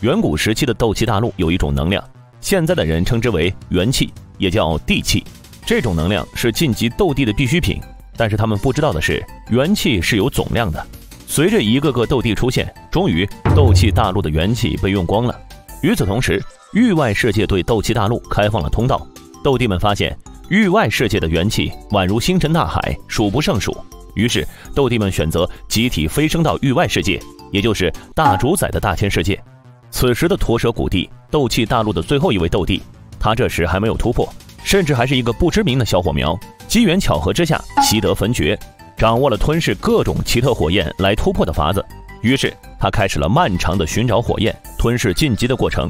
远古时期的斗气大陆有一种能量，现在的人称之为元气，也叫地气。这种能量是晋级斗帝的必需品。但是他们不知道的是，元气是有总量的。随着一个个斗帝出现，终于斗气大陆的元气被用光了。与此同时，域外世界对斗气大陆开放了通道。斗帝们发现，域外世界的元气宛如星辰大海，数不胜数。于是，斗帝们选择集体飞升到域外世界，也就是大主宰的大千世界。此时的驼蛇谷地，斗气大陆的最后一位斗帝，他这时还没有突破，甚至还是一个不知名的小火苗。机缘巧合之下，习得焚诀，掌握了吞噬各种奇特火焰来突破的法子。于是他开始了漫长的寻找火焰、吞噬晋级的过程。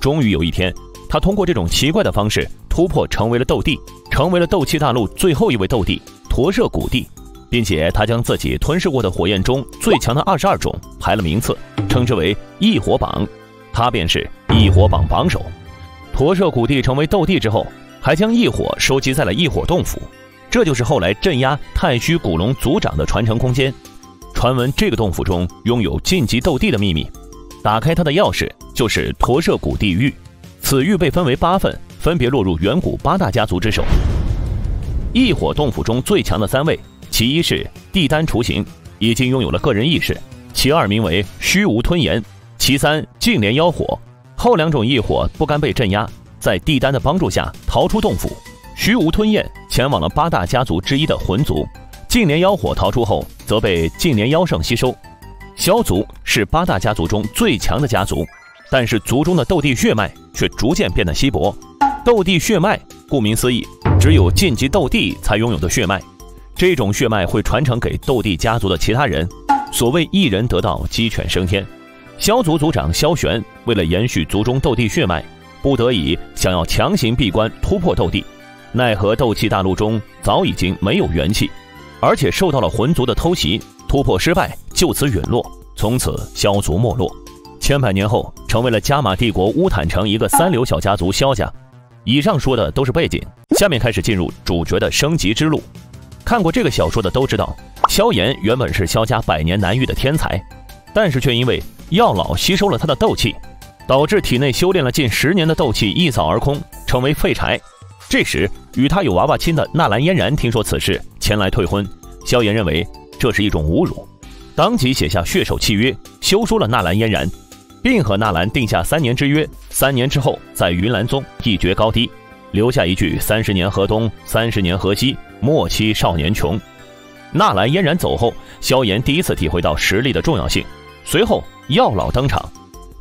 终于有一天，他通过这种奇怪的方式突破，成为了斗帝，成为了斗气大陆最后一位斗帝——驼舍古帝，并且他将自己吞噬过的火焰中最强的二十二种排了名次，称之为异火榜。他便是异火榜榜首。驼舍古帝成为斗帝之后。还将异火收集在了异火洞府，这就是后来镇压太虚古龙族长的传承空间。传闻这个洞府中拥有晋级斗帝的秘密，打开它的钥匙就是驼舍古地狱。此狱被分为八份，分别落入远古八大家族之手。异火洞府中最强的三位，其一是地丹雏形，已经拥有了个人意识；其二名为虚无吞炎；其三净莲妖火。后两种异火不甘被镇压。在地丹的帮助下逃出洞府，虚无吞咽前往了八大家族之一的魂族。净莲妖火逃出后，则被净莲妖圣吸收。萧族是八大家族中最强的家族，但是族中的斗帝血脉却逐渐变得稀薄。斗帝血脉，顾名思义，只有晋级斗帝才拥有的血脉。这种血脉会传承给斗帝家族的其他人。所谓一人得道，鸡犬升天。萧族族长萧玄为了延续族中斗帝血脉。不得已想要强行闭关突破斗帝，奈何斗气大陆中早已经没有元气，而且受到了魂族的偷袭，突破失败，就此陨落，从此萧族没落。千百年后，成为了加玛帝国乌坦城一个三流小家族萧家。以上说的都是背景，下面开始进入主角的升级之路。看过这个小说的都知道，萧炎原本是萧家百年难遇的天才，但是却因为药老吸收了他的斗气。导致体内修炼了近十年的斗气一扫而空，成为废柴。这时，与他有娃娃亲的纳兰嫣然听说此事，前来退婚。萧炎认为这是一种侮辱，当即写下血手契约，休书了纳兰嫣然，并和纳兰定下三年之约：三年之后在云岚宗一决高低，留下一句“三十年河东，三十年河西，莫欺少年穷”。纳兰嫣然走后，萧炎第一次体会到实力的重要性。随后，药老登场。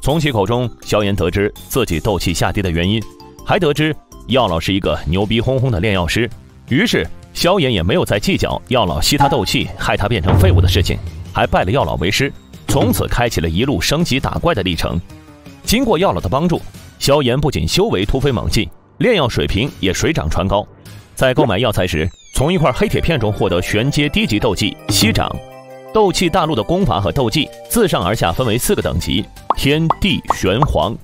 从其口中，萧炎得知自己斗气下跌的原因，还得知药老是一个牛逼哄哄的炼药师。于是，萧炎也没有再计较药老吸他斗气，害他变成废物的事情，还拜了药老为师，从此开启了一路升级打怪的历程。经过药老的帮助，萧炎不仅修为突飞猛进，炼药水平也水涨船高。在购买药材时，从一块黑铁片中获得玄阶低级斗技息掌。斗气大陆的功法和斗技自上而下分为四个等级。天地玄黄，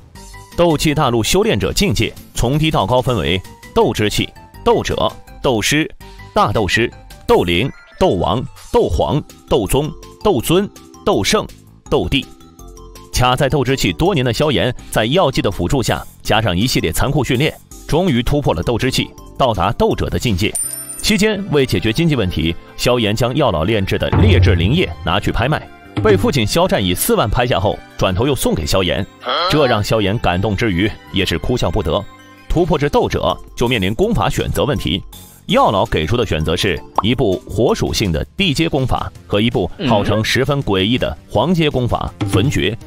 斗气大陆修炼者境界从低到高分为斗之气、斗者、斗师、大斗师、斗灵、斗王、斗皇、斗宗、斗尊、斗圣、斗帝。卡在斗之气多年的萧炎，在药剂的辅助下，加上一系列残酷训练，终于突破了斗之气，到达斗者的境界。期间，为解决经济问题，萧炎将药老炼制的劣质灵液拿去拍卖。被父亲肖战以四万拍下后，转头又送给萧炎，这让萧炎感动之余也是哭笑不得。突破至斗者就面临功法选择问题，药老给出的选择是一部火属性的地阶功法和一部号称十分诡异的黄阶功法焚诀。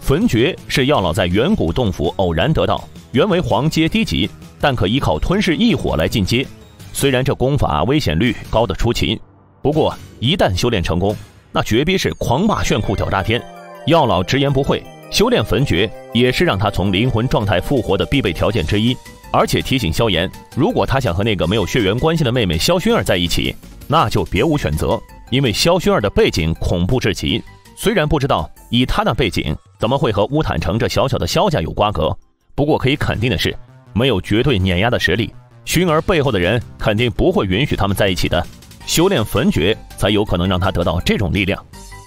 焚诀是药老在远古洞府偶然得到，原为黄阶低级，但可依靠吞噬异火来进阶。虽然这功法危险率高得出奇，不过一旦修炼成功。那绝逼是狂霸炫酷屌炸天！药老直言不讳，修炼焚诀也是让他从灵魂状态复活的必备条件之一。而且提醒萧炎，如果他想和那个没有血缘关系的妹妹萧薰儿在一起，那就别无选择，因为萧薰儿的背景恐怖至极。虽然不知道以他那背景怎么会和乌坦城这小小的萧家有瓜葛，不过可以肯定的是，没有绝对碾压的实力，薰儿背后的人肯定不会允许他们在一起的。修炼焚诀才有可能让他得到这种力量。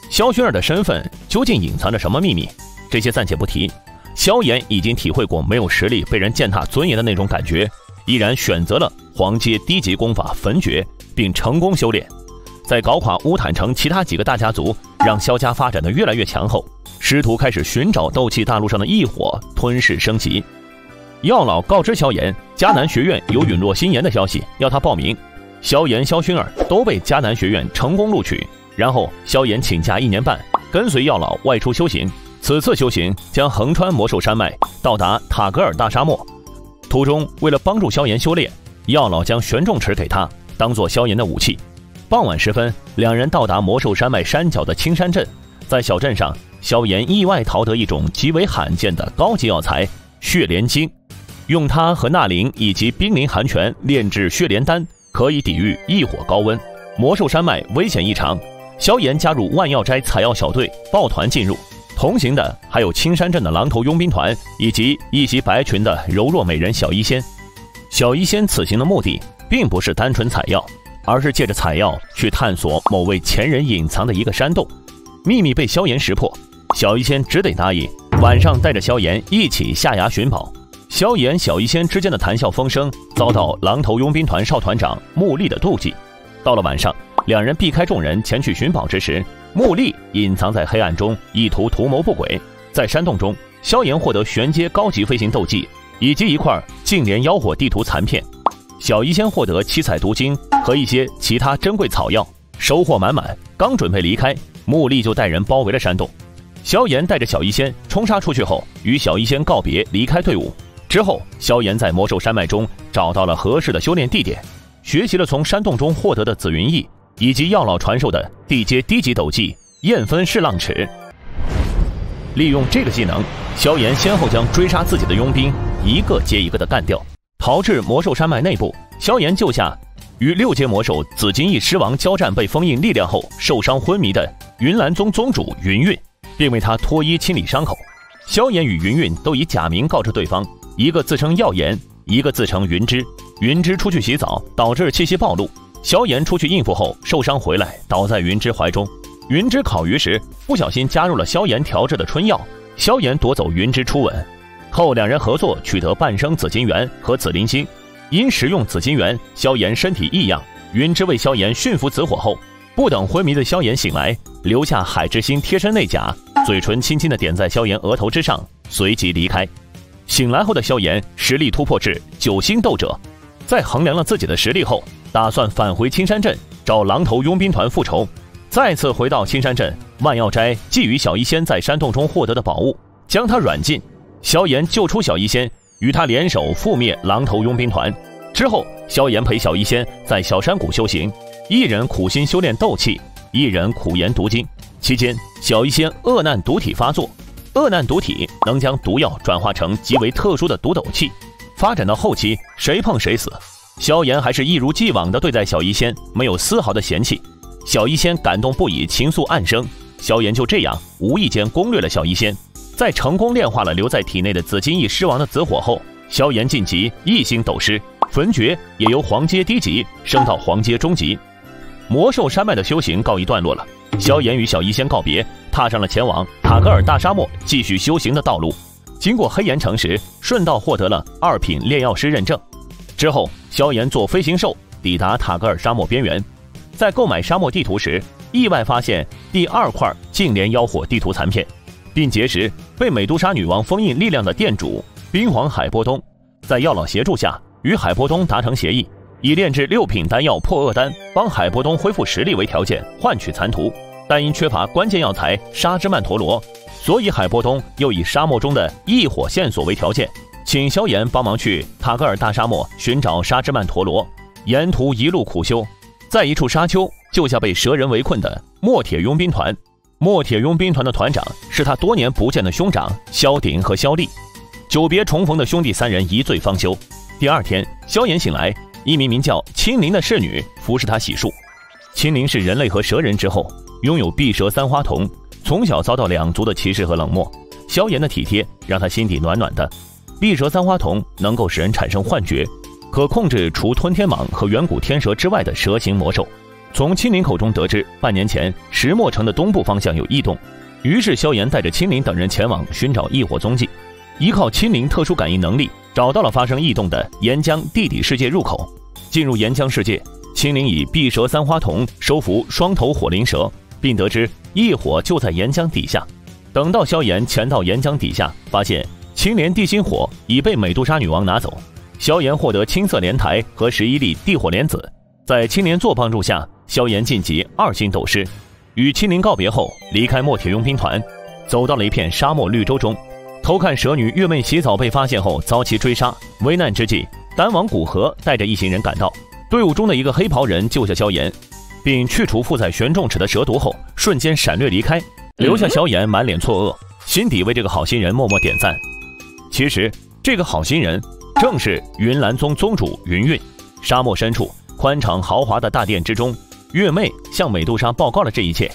萧薰儿的身份究竟隐藏着什么秘密？这些暂且不提。萧炎已经体会过没有实力被人践踏尊严的那种感觉，毅然选择了黄阶低级功法焚诀，并成功修炼。在搞垮乌坦城其他几个大家族，让萧家发展的越来越强后，师徒开始寻找斗气大陆上的异火，吞噬升级。药老告知萧炎，迦南学院有陨落心炎的消息，要他报名。萧炎、萧薰儿都被迦南学院成功录取。然后萧炎请假一年半，跟随药老外出修行。此次修行将横穿魔兽山脉，到达塔格尔大沙漠。途中，为了帮助萧炎修炼，药老将玄重尺给他，当做萧炎的武器。傍晚时分，两人到达魔兽山脉山脚的青山镇，在小镇上，萧炎意外淘得一种极为罕见的高级药材血莲晶，用它和纳灵以及冰灵寒泉炼制血莲丹，可以抵御异火高温。魔兽山脉危险异常，萧炎加入万药斋采药小队，抱团进入，同行的还有青山镇的狼头佣兵团以及一袭白裙的柔弱美人小医仙。小医仙此行的目的，并不是单纯采药。而是借着采药去探索某位前人隐藏的一个山洞，秘密被萧炎识破，小医仙只得答应晚上带着萧炎一起下崖寻宝。萧炎、小医仙之间的谈笑风生遭到狼头佣兵团少团长穆丽的妒忌。到了晚上，两人避开众人前去寻宝之时，穆丽隐藏在黑暗中，意图图谋不轨。在山洞中，萧炎获得玄阶高级飞行斗技以及一块净莲妖火地图残片。小医仙获得七彩毒晶和一些其他珍贵草药，收获满满。刚准备离开，穆丽就带人包围了山洞。萧炎带着小医仙冲杀出去后，与小医仙告别，离开队伍。之后，萧炎在魔兽山脉中找到了合适的修炼地点，学习了从山洞中获得的紫云翼以及药老传授的地阶低级斗技燕分噬浪尺。利用这个技能，萧炎先后将追杀自己的佣兵一个接一个的干掉。逃至魔兽山脉内部，萧炎救下与六阶魔兽紫金翼狮王交战被封印力量后受伤昏迷的云岚宗宗主云韵，并为他脱衣清理伤口。萧炎与云韵都以假名告知对方，一个自称耀炎，一个自称云芝。云芝出去洗澡，导致气息暴露。萧炎出去应付后受伤回来，倒在云芝怀中。云芝烤鱼时不小心加入了萧炎调制的春药，萧炎夺走云芝初吻。后两人合作取得半生紫金元和紫灵星，因食用紫金元，萧炎身体异样。云芝为萧炎驯服紫火后，不等昏迷的萧炎醒来，留下海之心贴身内甲，嘴唇轻轻的点在萧炎额头之上，随即离开。醒来后的萧炎实力突破至九星斗者，在衡量了自己的实力后，打算返回青山镇找狼头佣兵团复仇。再次回到青山镇，万药斋觊觎小医仙在山洞中获得的宝物，将他软禁。萧炎救出小医仙，与他联手覆灭狼头佣兵团。之后，萧炎陪小医仙在小山谷修行，一人苦心修炼斗气，一人苦研毒经。期间，小医仙恶难毒体发作，恶难毒体能将毒药转化成极为特殊的毒斗气。发展到后期，谁碰谁死。萧炎还是一如既往地对待小医仙，没有丝毫的嫌弃。小医仙感动不已，情愫暗生。萧炎就这样无意间攻略了小医仙。在成功炼化了留在体内的紫金翼狮王的紫火后，萧炎晋级一星斗师，焚诀也由黄阶低级升到黄阶中级。魔兽山脉的修行告一段落了，萧炎与小医仙告别，踏上了前往塔格尔大沙漠继续修行的道路。经过黑岩城时，顺道获得了二品炼药师认证。之后，萧炎坐飞行兽抵达塔格尔沙漠边缘，在购买沙漠地图时，意外发现第二块净莲妖火地图残片。并结识被美杜莎女王封印力量的店主冰皇海波东，在药老协助下，与海波东达成协议，以炼制六品丹药破厄丹，帮海波东恢复实力为条件，换取残图。但因缺乏关键药材沙之曼陀罗，所以海波东又以沙漠中的异火线索为条件，请萧炎帮忙去塔格尔大沙漠寻找沙之曼陀罗。沿途一路苦修，在一处沙丘救下被蛇人围困的墨铁佣兵团。墨铁佣兵团的团长是他多年不见的兄长萧鼎和萧立，久别重逢的兄弟三人一醉方休。第二天，萧炎醒来，一名名叫青灵的侍女服侍他洗漱。青灵是人类和蛇人之后，拥有碧蛇三花瞳，从小遭到两族的歧视和冷漠。萧炎的体贴让他心底暖暖的。碧蛇三花瞳能够使人产生幻觉，可控制除吞天蟒和远古天蛇之外的蛇形魔兽。从青林口中得知，半年前石墨城的东部方向有异动，于是萧炎带着青林等人前往寻找异火踪迹。依靠青灵特殊感应能力，找到了发生异动的岩浆地底世界入口。进入岩浆世界，青灵以碧蛇三花瞳收服双头火灵蛇，并得知异火就在岩浆底下。等到萧炎潜到岩浆底下，发现青莲地心火已被美杜莎女王拿走。萧炎获得青色莲台和十一粒地火莲子，在青莲座帮助下，萧炎晋级二星斗师。与青灵告别后，离开墨铁佣兵团，走到了一片沙漠绿洲中，偷看蛇女月妹洗澡被发现后遭其追杀。危难之际，丹王古河带着一行人赶到，队伍中的一个黑袍人救下萧炎，并去除附在玄重尺的蛇毒后，瞬间闪掠离开，留下萧炎满脸错愕，心底为这个好心人默默点赞。其实，这个好心人。正是云岚宗宗主云韵。沙漠深处，宽敞豪华的大殿之中，月妹向美杜莎报告了这一切。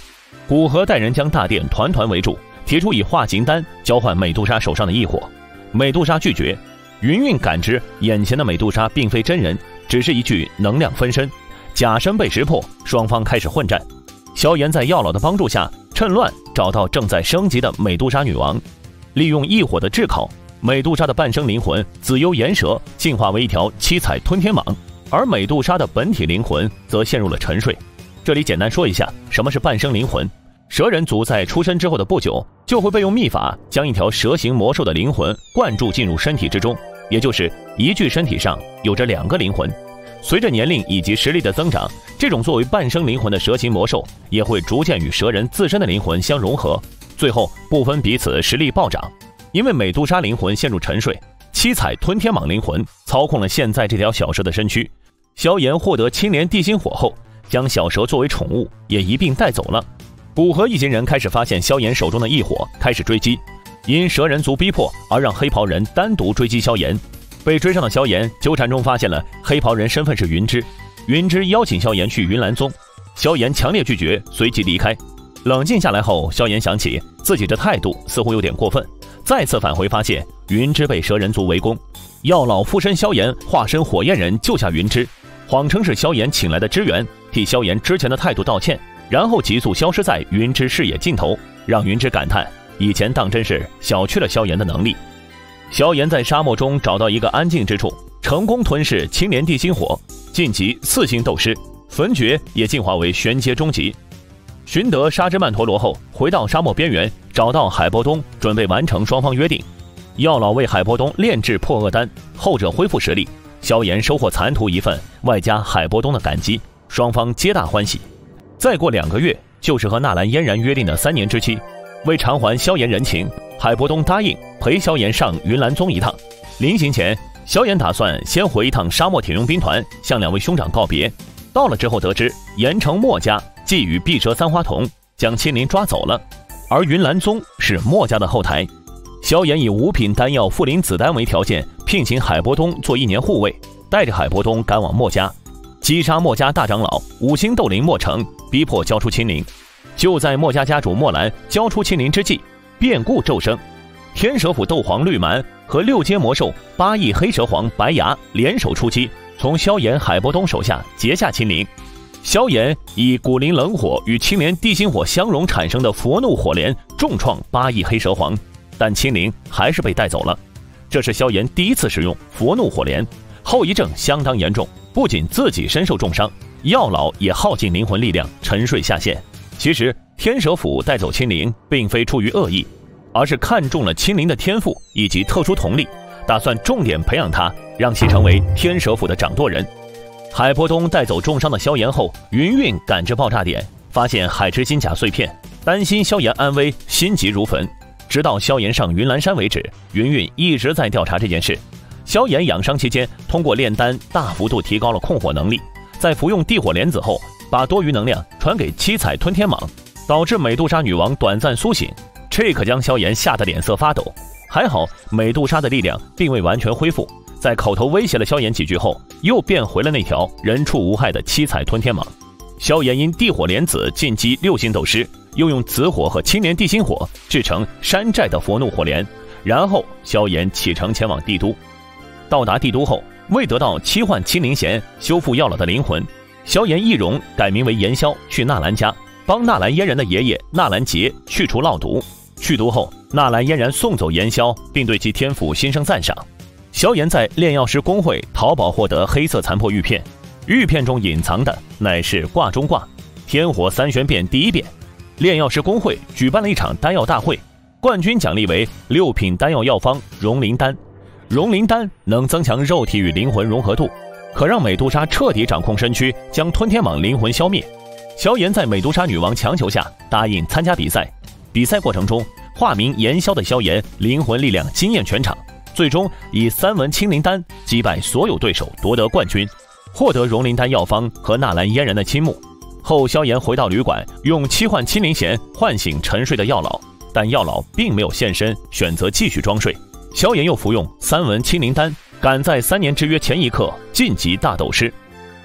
古河带人将大殿团团围住，提出以化形丹交换美杜莎手上的异火。美杜莎拒绝。云韵感知眼前的美杜莎并非真人，只是一具能量分身，假身被识破，双方开始混战。萧炎在药老的帮助下，趁乱找到正在升级的美杜莎女王，利用异火的炙烤。美杜莎的半生灵魂紫幽岩蛇进化为一条七彩吞天蟒，而美杜莎的本体灵魂则陷入了沉睡。这里简单说一下，什么是半生灵魂？蛇人族在出生之后的不久，就会被用秘法将一条蛇形魔兽的灵魂灌注进入身体之中，也就是一具身体上有着两个灵魂。随着年龄以及实力的增长，这种作为半生灵魂的蛇形魔兽也会逐渐与蛇人自身的灵魂相融合，最后不分彼此实力暴涨。因为美杜莎灵魂陷入沉睡，七彩吞天蟒灵魂操控了现在这条小蛇的身躯。萧炎获得青莲地心火后，将小蛇作为宠物也一并带走了。古河一行人开始发现萧炎手中的异火，开始追击。因蛇人族逼迫而让黑袍人单独追击萧炎。被追上的萧炎纠缠中发现了黑袍人身份是云芝。云芝邀请萧炎去云岚宗，萧炎强烈拒绝，随即离开。冷静下来后，萧炎想起自己这态度似乎有点过分。再次返回，发现云芝被蛇人族围攻，药老附身萧炎，化身火焰人救下云芝，谎称是萧炎请来的支援，替萧炎之前的态度道歉，然后急速消失在云芝视野尽头，让云芝感叹以前当真是小觑了萧炎的能力。萧炎在沙漠中找到一个安静之处，成功吞噬青莲地心火，晋级四星斗师，焚诀也进化为玄阶中级。寻得沙之曼陀罗后，回到沙漠边缘，找到海波东，准备完成双方约定。药老为海波东炼制破厄丹，后者恢复实力，萧炎收获残图一份，外加海波东的感激，双方皆大欢喜。再过两个月，就是和纳兰嫣然约定的三年之期。为偿还萧炎人情，海波东答应陪萧炎上云岚宗一趟。临行前，萧炎打算先回一趟沙漠铁佣兵团，向两位兄长告别。到了之后，得知盐城墨家。既与碧蛇三花瞳将青灵抓走了，而云岚宗是墨家的后台。萧炎以五品丹药复灵子丹为条件，聘请海波东做一年护卫，带着海波东赶往墨家，击杀墨家大长老五星斗灵墨城，逼迫交出青灵。就在墨家家主墨兰交出青灵之际，变故骤生，天蛇府斗皇绿蛮和六阶魔兽八翼黑蛇皇白牙联手出击，从萧炎、海波东手下劫下青灵。萧炎以古灵冷火与青莲地心火相融产生的佛怒火莲重创八翼黑蛇皇，但青灵还是被带走了。这是萧炎第一次使用佛怒火莲，后遗症相当严重，不仅自己身受重伤，药老也耗尽灵魂力量沉睡下线。其实天蛇府带走青灵并非出于恶意，而是看中了青灵的天赋以及特殊瞳力，打算重点培养他，让其成为天蛇府的掌舵人。海波东带走重伤的萧炎后，云韵赶至爆炸点，发现海之金甲碎片，担心萧炎安危，心急如焚。直到萧炎上云岚山为止，云韵一直在调查这件事。萧炎养伤期间，通过炼丹大幅度提高了控火能力，在服用地火莲子后，把多余能量传给七彩吞天蟒，导致美杜莎女王短暂苏醒，这可将萧炎吓得脸色发抖。还好美杜莎的力量并未完全恢复。在口头威胁了萧炎几句后，又变回了那条人畜无害的七彩吞天蟒。萧炎因地火莲子晋级六星斗师，又用紫火和青莲地心火制成山寨的佛怒火莲。然后萧炎启程前往帝都。到达帝都后，为得到七幻青灵弦修复药老的灵魂，萧炎易容改名为炎萧，去纳兰家帮纳兰嫣然的爷爷纳兰杰去除烙毒。去毒后，纳兰嫣然送走炎萧，并对其天赋心生赞赏。萧炎在炼药师公会淘宝获得黑色残破玉片，玉片中隐藏的乃是卦中卦，天火三玄变第一变。炼药师公会举办了一场丹药大会，冠军奖励为六品丹药药方融灵丹。融灵丹能增强肉体与灵魂融合度，可让美杜莎彻底掌控身躯，将吞天蟒灵魂消灭。萧炎在美杜莎女王强求下答应参加比赛。比赛过程中，化名炎萧的萧炎灵魂力量惊艳全场，最终以三文清灵丹击败所有对手，夺得冠军，获得融灵丹药方和纳兰嫣然的倾慕。后，萧炎回到旅馆，用七幻清灵弦唤醒沉睡的药老，但药老并没有现身，选择继续装睡。萧炎又服用三文清灵丹，赶在三年之约前一刻晋级大斗师。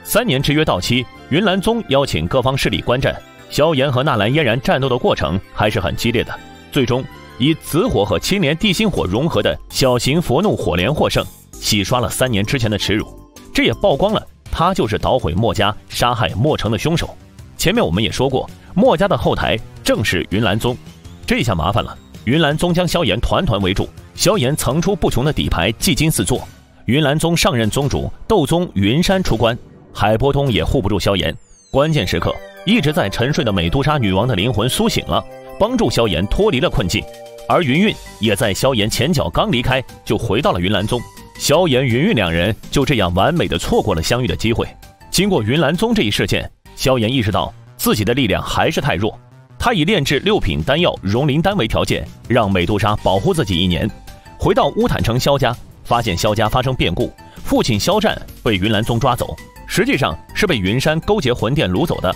三年之约到期，云岚宗邀请各方势力观战。萧炎和纳兰嫣然战斗的过程还是很激烈的，最终以紫火和青莲地心火融合的小型佛怒火莲获胜，洗刷了三年之前的耻辱。这也曝光了他就是捣毁墨家、杀害墨城的凶手。前面我们也说过，墨家的后台正是云岚宗，这下麻烦了。云岚宗将萧炎团团围住，萧炎层出不穷的底牌技惊四座。云岚宗上任宗主斗宗云山出关，海波东也护不住萧炎。关键时刻。一直在沉睡的美杜莎女王的灵魂苏醒了，帮助萧炎脱离了困境，而云韵也在萧炎前脚刚离开就回到了云岚宗。萧炎、云韵两人就这样完美的错过了相遇的机会。经过云岚宗这一事件，萧炎意识到自己的力量还是太弱，他以炼制六品丹药融灵丹为条件，让美杜莎保护自己一年。回到乌坦城萧家，发现萧家发生变故，父亲萧战被云岚宗抓走，实际上是被云山勾结魂殿掳走的。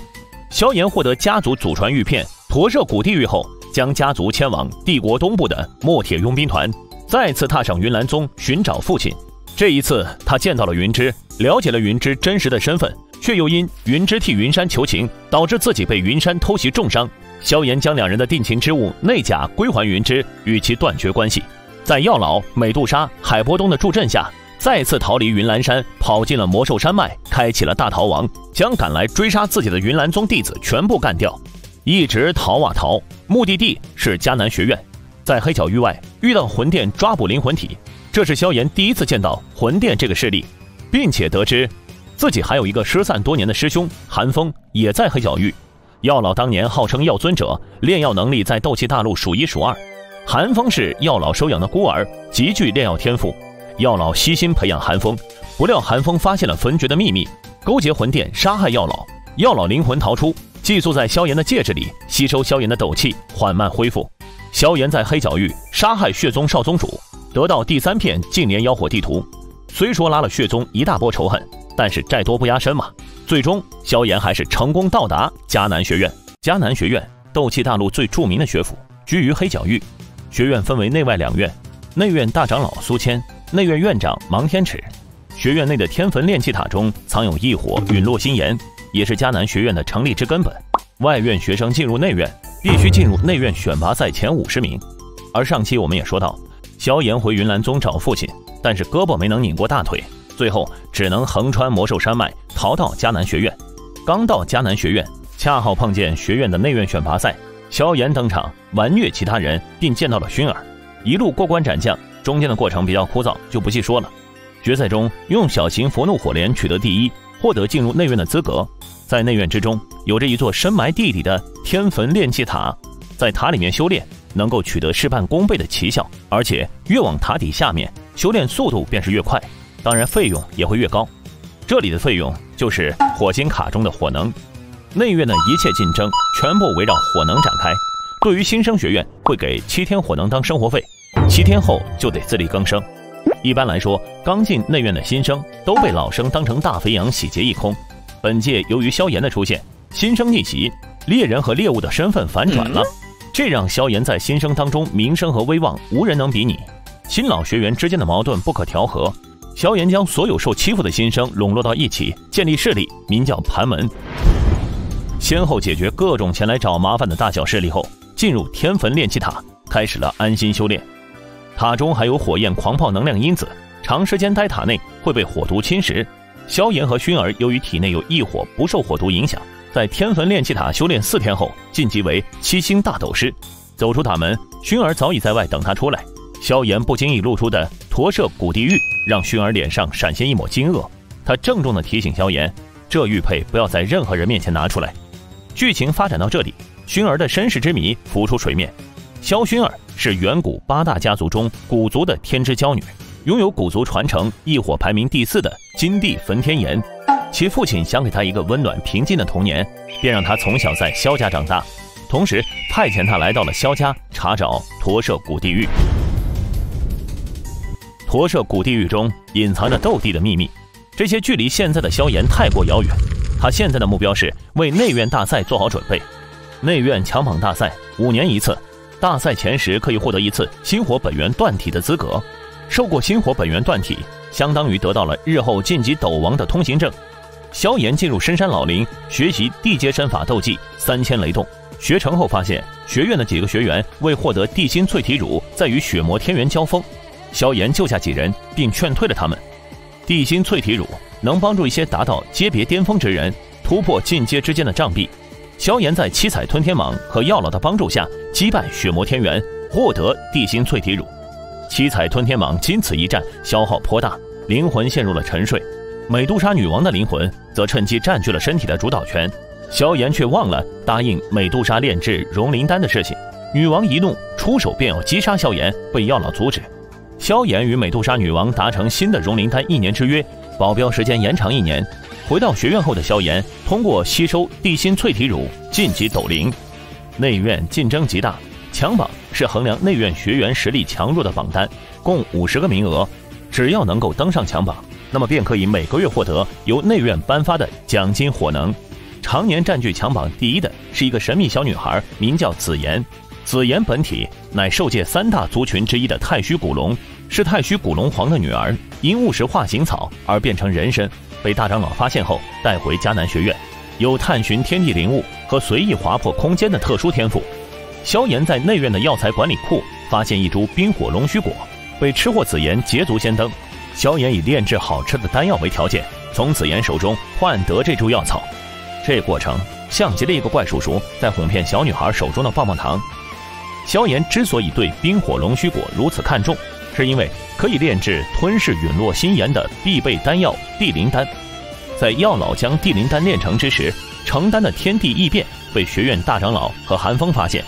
萧炎获得家族祖传玉片驼射古地狱后，将家族迁往帝国东部的墨铁佣兵团，再次踏上云岚宗寻找父亲。这一次，他见到了云芝，了解了云芝真实的身份，却又因云芝替云山求情，导致自己被云山偷袭重伤。萧炎将两人的定情之物内甲归还云芝，与其断绝关系。在药老、美杜莎、海波东的助阵下。再次逃离云岚山，跑进了魔兽山脉，开启了大逃亡，将赶来追杀自己的云岚宗弟子全部干掉，一直逃啊逃，目的地是迦南学院，在黑角域外遇到魂殿抓捕灵魂体，这是萧炎第一次见到魂殿这个势力，并且得知自己还有一个失散多年的师兄韩风也在黑角域。药老当年号称药尊者，炼药能力在斗气大陆数一数二，韩风是药老收养的孤儿，极具炼药天赋。药老悉心培养韩风，不料韩风发现了焚诀的秘密，勾结魂殿杀害药老。药老灵魂逃出，寄宿在萧炎的戒指里，吸收萧炎的斗气，缓慢恢复。萧炎在黑角域杀害血宗少宗主，得到第三片净莲妖火地图。虽说拉了血宗一大波仇恨，但是债多不压身嘛。最终，萧炎还是成功到达迦南学院。迦南学院，斗气大陆最著名的学府，居于黑角域。学院分为内外两院，内院大长老苏谦。内院院长芒天尺，学院内的天坟炼气塔中藏有异火陨落心炎，也是迦南学院的成立之根本。外院学生进入内院，必须进入内院选拔赛前五十名。而上期我们也说到，萧炎回云岚宗找父亲，但是胳膊没能拧过大腿，最后只能横穿魔兽山脉逃到迦南学院。刚到迦南学院，恰好碰见学院的内院选拔赛，萧炎登场完虐其他人，并见到了薰儿，一路过关斩将。中间的过程比较枯燥，就不细说了。决赛中用小型佛怒火莲取得第一，获得进入内院的资格。在内院之中，有着一座深埋地底的天坟炼气塔，在塔里面修炼能够取得事半功倍的奇效，而且越往塔底下面修炼速度便是越快，当然费用也会越高。这里的费用就是火星卡中的火能。内院的一切竞争全部围绕火能展开。对于新生学院，会给七天火能当生活费。七天后就得自力更生。一般来说，刚进内院的新生都被老生当成大肥羊洗劫一空。本届由于萧炎的出现，新生逆袭，猎人和猎物的身份反转了，这让萧炎在新生当中名声和威望无人能比拟。新老学员之间的矛盾不可调和，萧炎将所有受欺负的新生笼络到一起，建立势力，名叫盘门。先后解决各种前来找麻烦的大小势力后，进入天坟炼气塔，开始了安心修炼。塔中还有火焰狂暴能量因子，长时间待塔内会被火毒侵蚀。萧炎和薰儿由于体内有异火，不受火毒影响，在天坟炼气塔修炼四天后晋级为七星大斗师。走出塔门，薰儿早已在外等他出来。萧炎不经意露出的驼舍古地狱，让薰儿脸上闪现一抹惊愕。他郑重地提醒萧炎，这玉佩不要在任何人面前拿出来。剧情发展到这里，薰儿的身世之谜浮出水面。萧薰儿是远古八大家族中古族的天之娇女，拥有古族传承异火排名第四的金地焚天炎。其父亲想给她一个温暖平静的童年，便让她从小在萧家长大。同时派遣他来到了萧家查找驼舍古地狱。驼舍古地狱中隐藏着斗帝的秘密，这些距离现在的萧炎太过遥远。他现在的目标是为内院大赛做好准备。内院强榜大赛五年一次，大赛前十可以获得一次星火本源断体的资格。受过星火本源断体，相当于得到了日后晋级斗王的通行证。萧炎进入深山老林学习地阶身法斗技三千雷动。学成后发现，学院的几个学员为获得地心淬体乳，在与血魔天元交锋。萧炎救下几人，并劝退了他们。地心淬体乳能帮助一些达到阶别巅峰之人突破进阶之间的障壁。萧炎在七彩吞天蟒和药老的帮助下击败血魔天元，获得地心淬体乳。七彩吞天蟒经此一战消耗颇大，灵魂陷入了沉睡。美杜莎女王的灵魂则趁机占据了身体的主导权。萧炎却忘了答应美杜莎炼制融灵丹的事情，女王一怒，出手便要击杀萧炎，被药老阻止。萧炎与美杜莎女王达成新的融灵丹一年之约，保镖时间延长一年。回到学院后的萧炎，通过吸收地心淬体乳晋级斗灵。内院竞争极大，强榜是衡量内院学员实力强弱的榜单，共五十个名额，只要能够登上强榜，那么便可以每个月获得由内院颁发的奖金火能。常年占据强榜第一的是一个神秘小女孩，名叫紫妍。紫妍本体乃兽界三大族群之一的太虚古龙，是太虚古龙皇的女儿，因误食化形草而变成人身，被大长老发现后带回迦南学院，有探寻天地灵物和随意划破空间的特殊天赋。萧炎在内院的药材管理库发现一株冰火龙须果，被吃货紫妍捷足先登。萧炎以炼制好吃的丹药为条件，从紫妍手中换得这株药草。这过程像极了一个怪叔叔在哄骗小女孩手中的棒棒糖。萧炎之所以对冰火龙须果如此看重，是因为可以炼制吞噬陨落心炎的必备丹药地灵丹。在药老将地灵丹炼成之时，成丹的天地异变被学院大长老和寒风发现，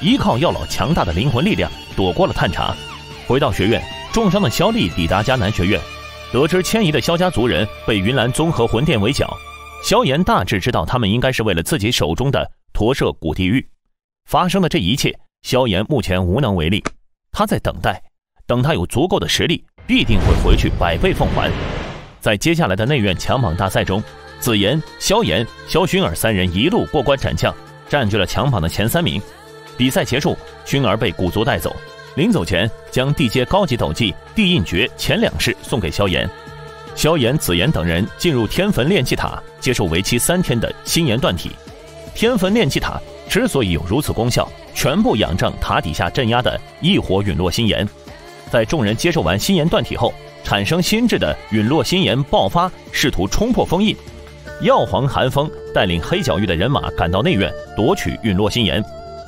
依靠药老强大的灵魂力量躲过了探查。回到学院，重伤的萧丽抵达迦南学院，得知迁移的萧家族人被云岚综合魂殿围剿。萧炎大致知道，他们应该是为了自己手中的驼舍古地狱发生的这一切。萧炎目前无能为力，他在等待，等他有足够的实力，必定会回去百倍奉还。在接下来的内院强榜大赛中，紫妍、萧炎、萧薰儿三人一路过关斩将，占据了强榜的前三名。比赛结束，薰儿被古族带走，临走前将地阶高级斗技地印诀前两式送给萧炎。萧炎、紫妍等人进入天坟炼气塔，接受为期三天的心炎断体。天坟炼气塔之所以有如此功效，全部仰仗塔底下镇压的异火陨落心炎。在众人接受完心炎断体后，产生心智的陨落心炎爆发，试图冲破封印。药皇寒风带领黑角域的人马赶到内院夺取陨落心炎。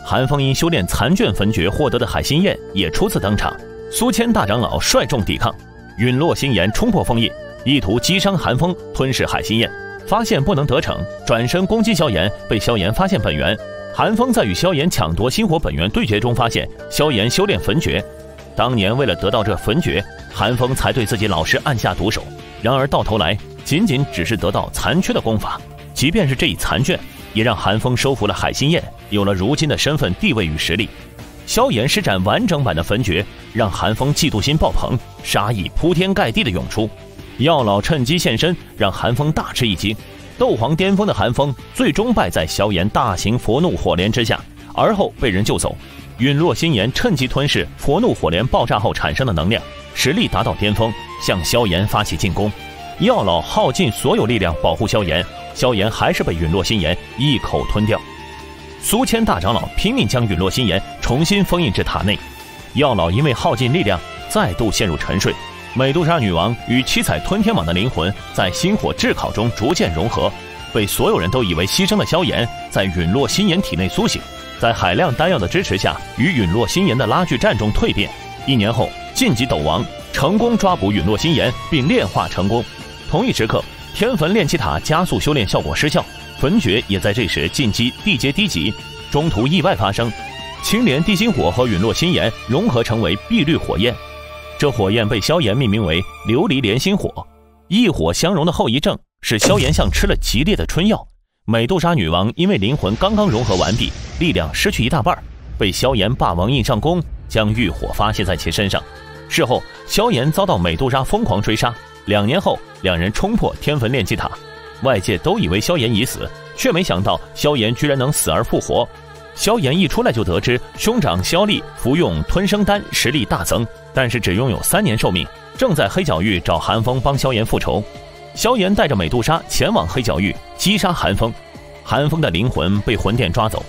寒风因修炼残卷焚诀获得的海心焰也初次登场。苏谦大长老率众抵抗，陨落心炎冲破封印。意图击伤寒风，吞噬海心焰，发现不能得逞，转身攻击萧炎，被萧炎发现本源。寒风在与萧炎抢夺心火本源对决中，发现萧炎修炼焚诀。当年为了得到这焚诀，韩风才对自己老师暗下毒手。然而到头来，仅仅只是得到残缺的功法。即便是这一残卷，也让韩风收服了海心焰，有了如今的身份、地位与实力。萧炎施展完整版的焚诀，让韩风嫉妒心爆棚，杀意铺天盖地的涌出。药老趁机现身，让韩风大吃一惊。斗皇巅峰的韩风最终败在萧炎大型佛怒火莲之下，而后被人救走。陨落心炎趁机吞噬佛怒火莲爆炸后产生的能量，实力达到巅峰，向萧炎发起进攻。药老耗尽所有力量保护萧炎，萧炎还是被陨落心炎一口吞掉。苏谦大长老拼命将陨落心炎重新封印至塔内，药老因为耗尽力量，再度陷入沉睡。美杜莎女王与七彩吞天蟒的灵魂在星火炙烤中逐渐融合，被所有人都以为牺牲的萧炎在陨落心炎体内苏醒，在海量丹药的支持下，与陨落心炎的拉锯战中蜕变。一年后晋级斗王，成功抓捕陨落心炎，并炼化成功。同一时刻，天坟炼气塔加速修炼效果失效，焚诀也在这时进击地阶低级。中途意外发生，青莲地心火和陨落心炎融合成为碧绿火焰。这火焰被萧炎命名为琉璃莲心火。异火相融的后遗症是萧炎像吃了极烈的春药。美杜莎女王因为灵魂刚刚融合完毕，力量失去一大半，被萧炎霸王印上弓，将欲火发泄在其身上。事后，萧炎遭到美杜莎疯狂追杀。两年后，两人冲破天坟炼气塔，外界都以为萧炎已死，却没想到萧炎居然能死而复活。萧炎一出来就得知兄长萧厉服用吞生丹，实力大增，但是只拥有三年寿命，正在黑角域找韩风帮萧炎复仇。萧炎带着美杜莎前往黑角域击杀韩风，韩风的灵魂被魂殿抓走，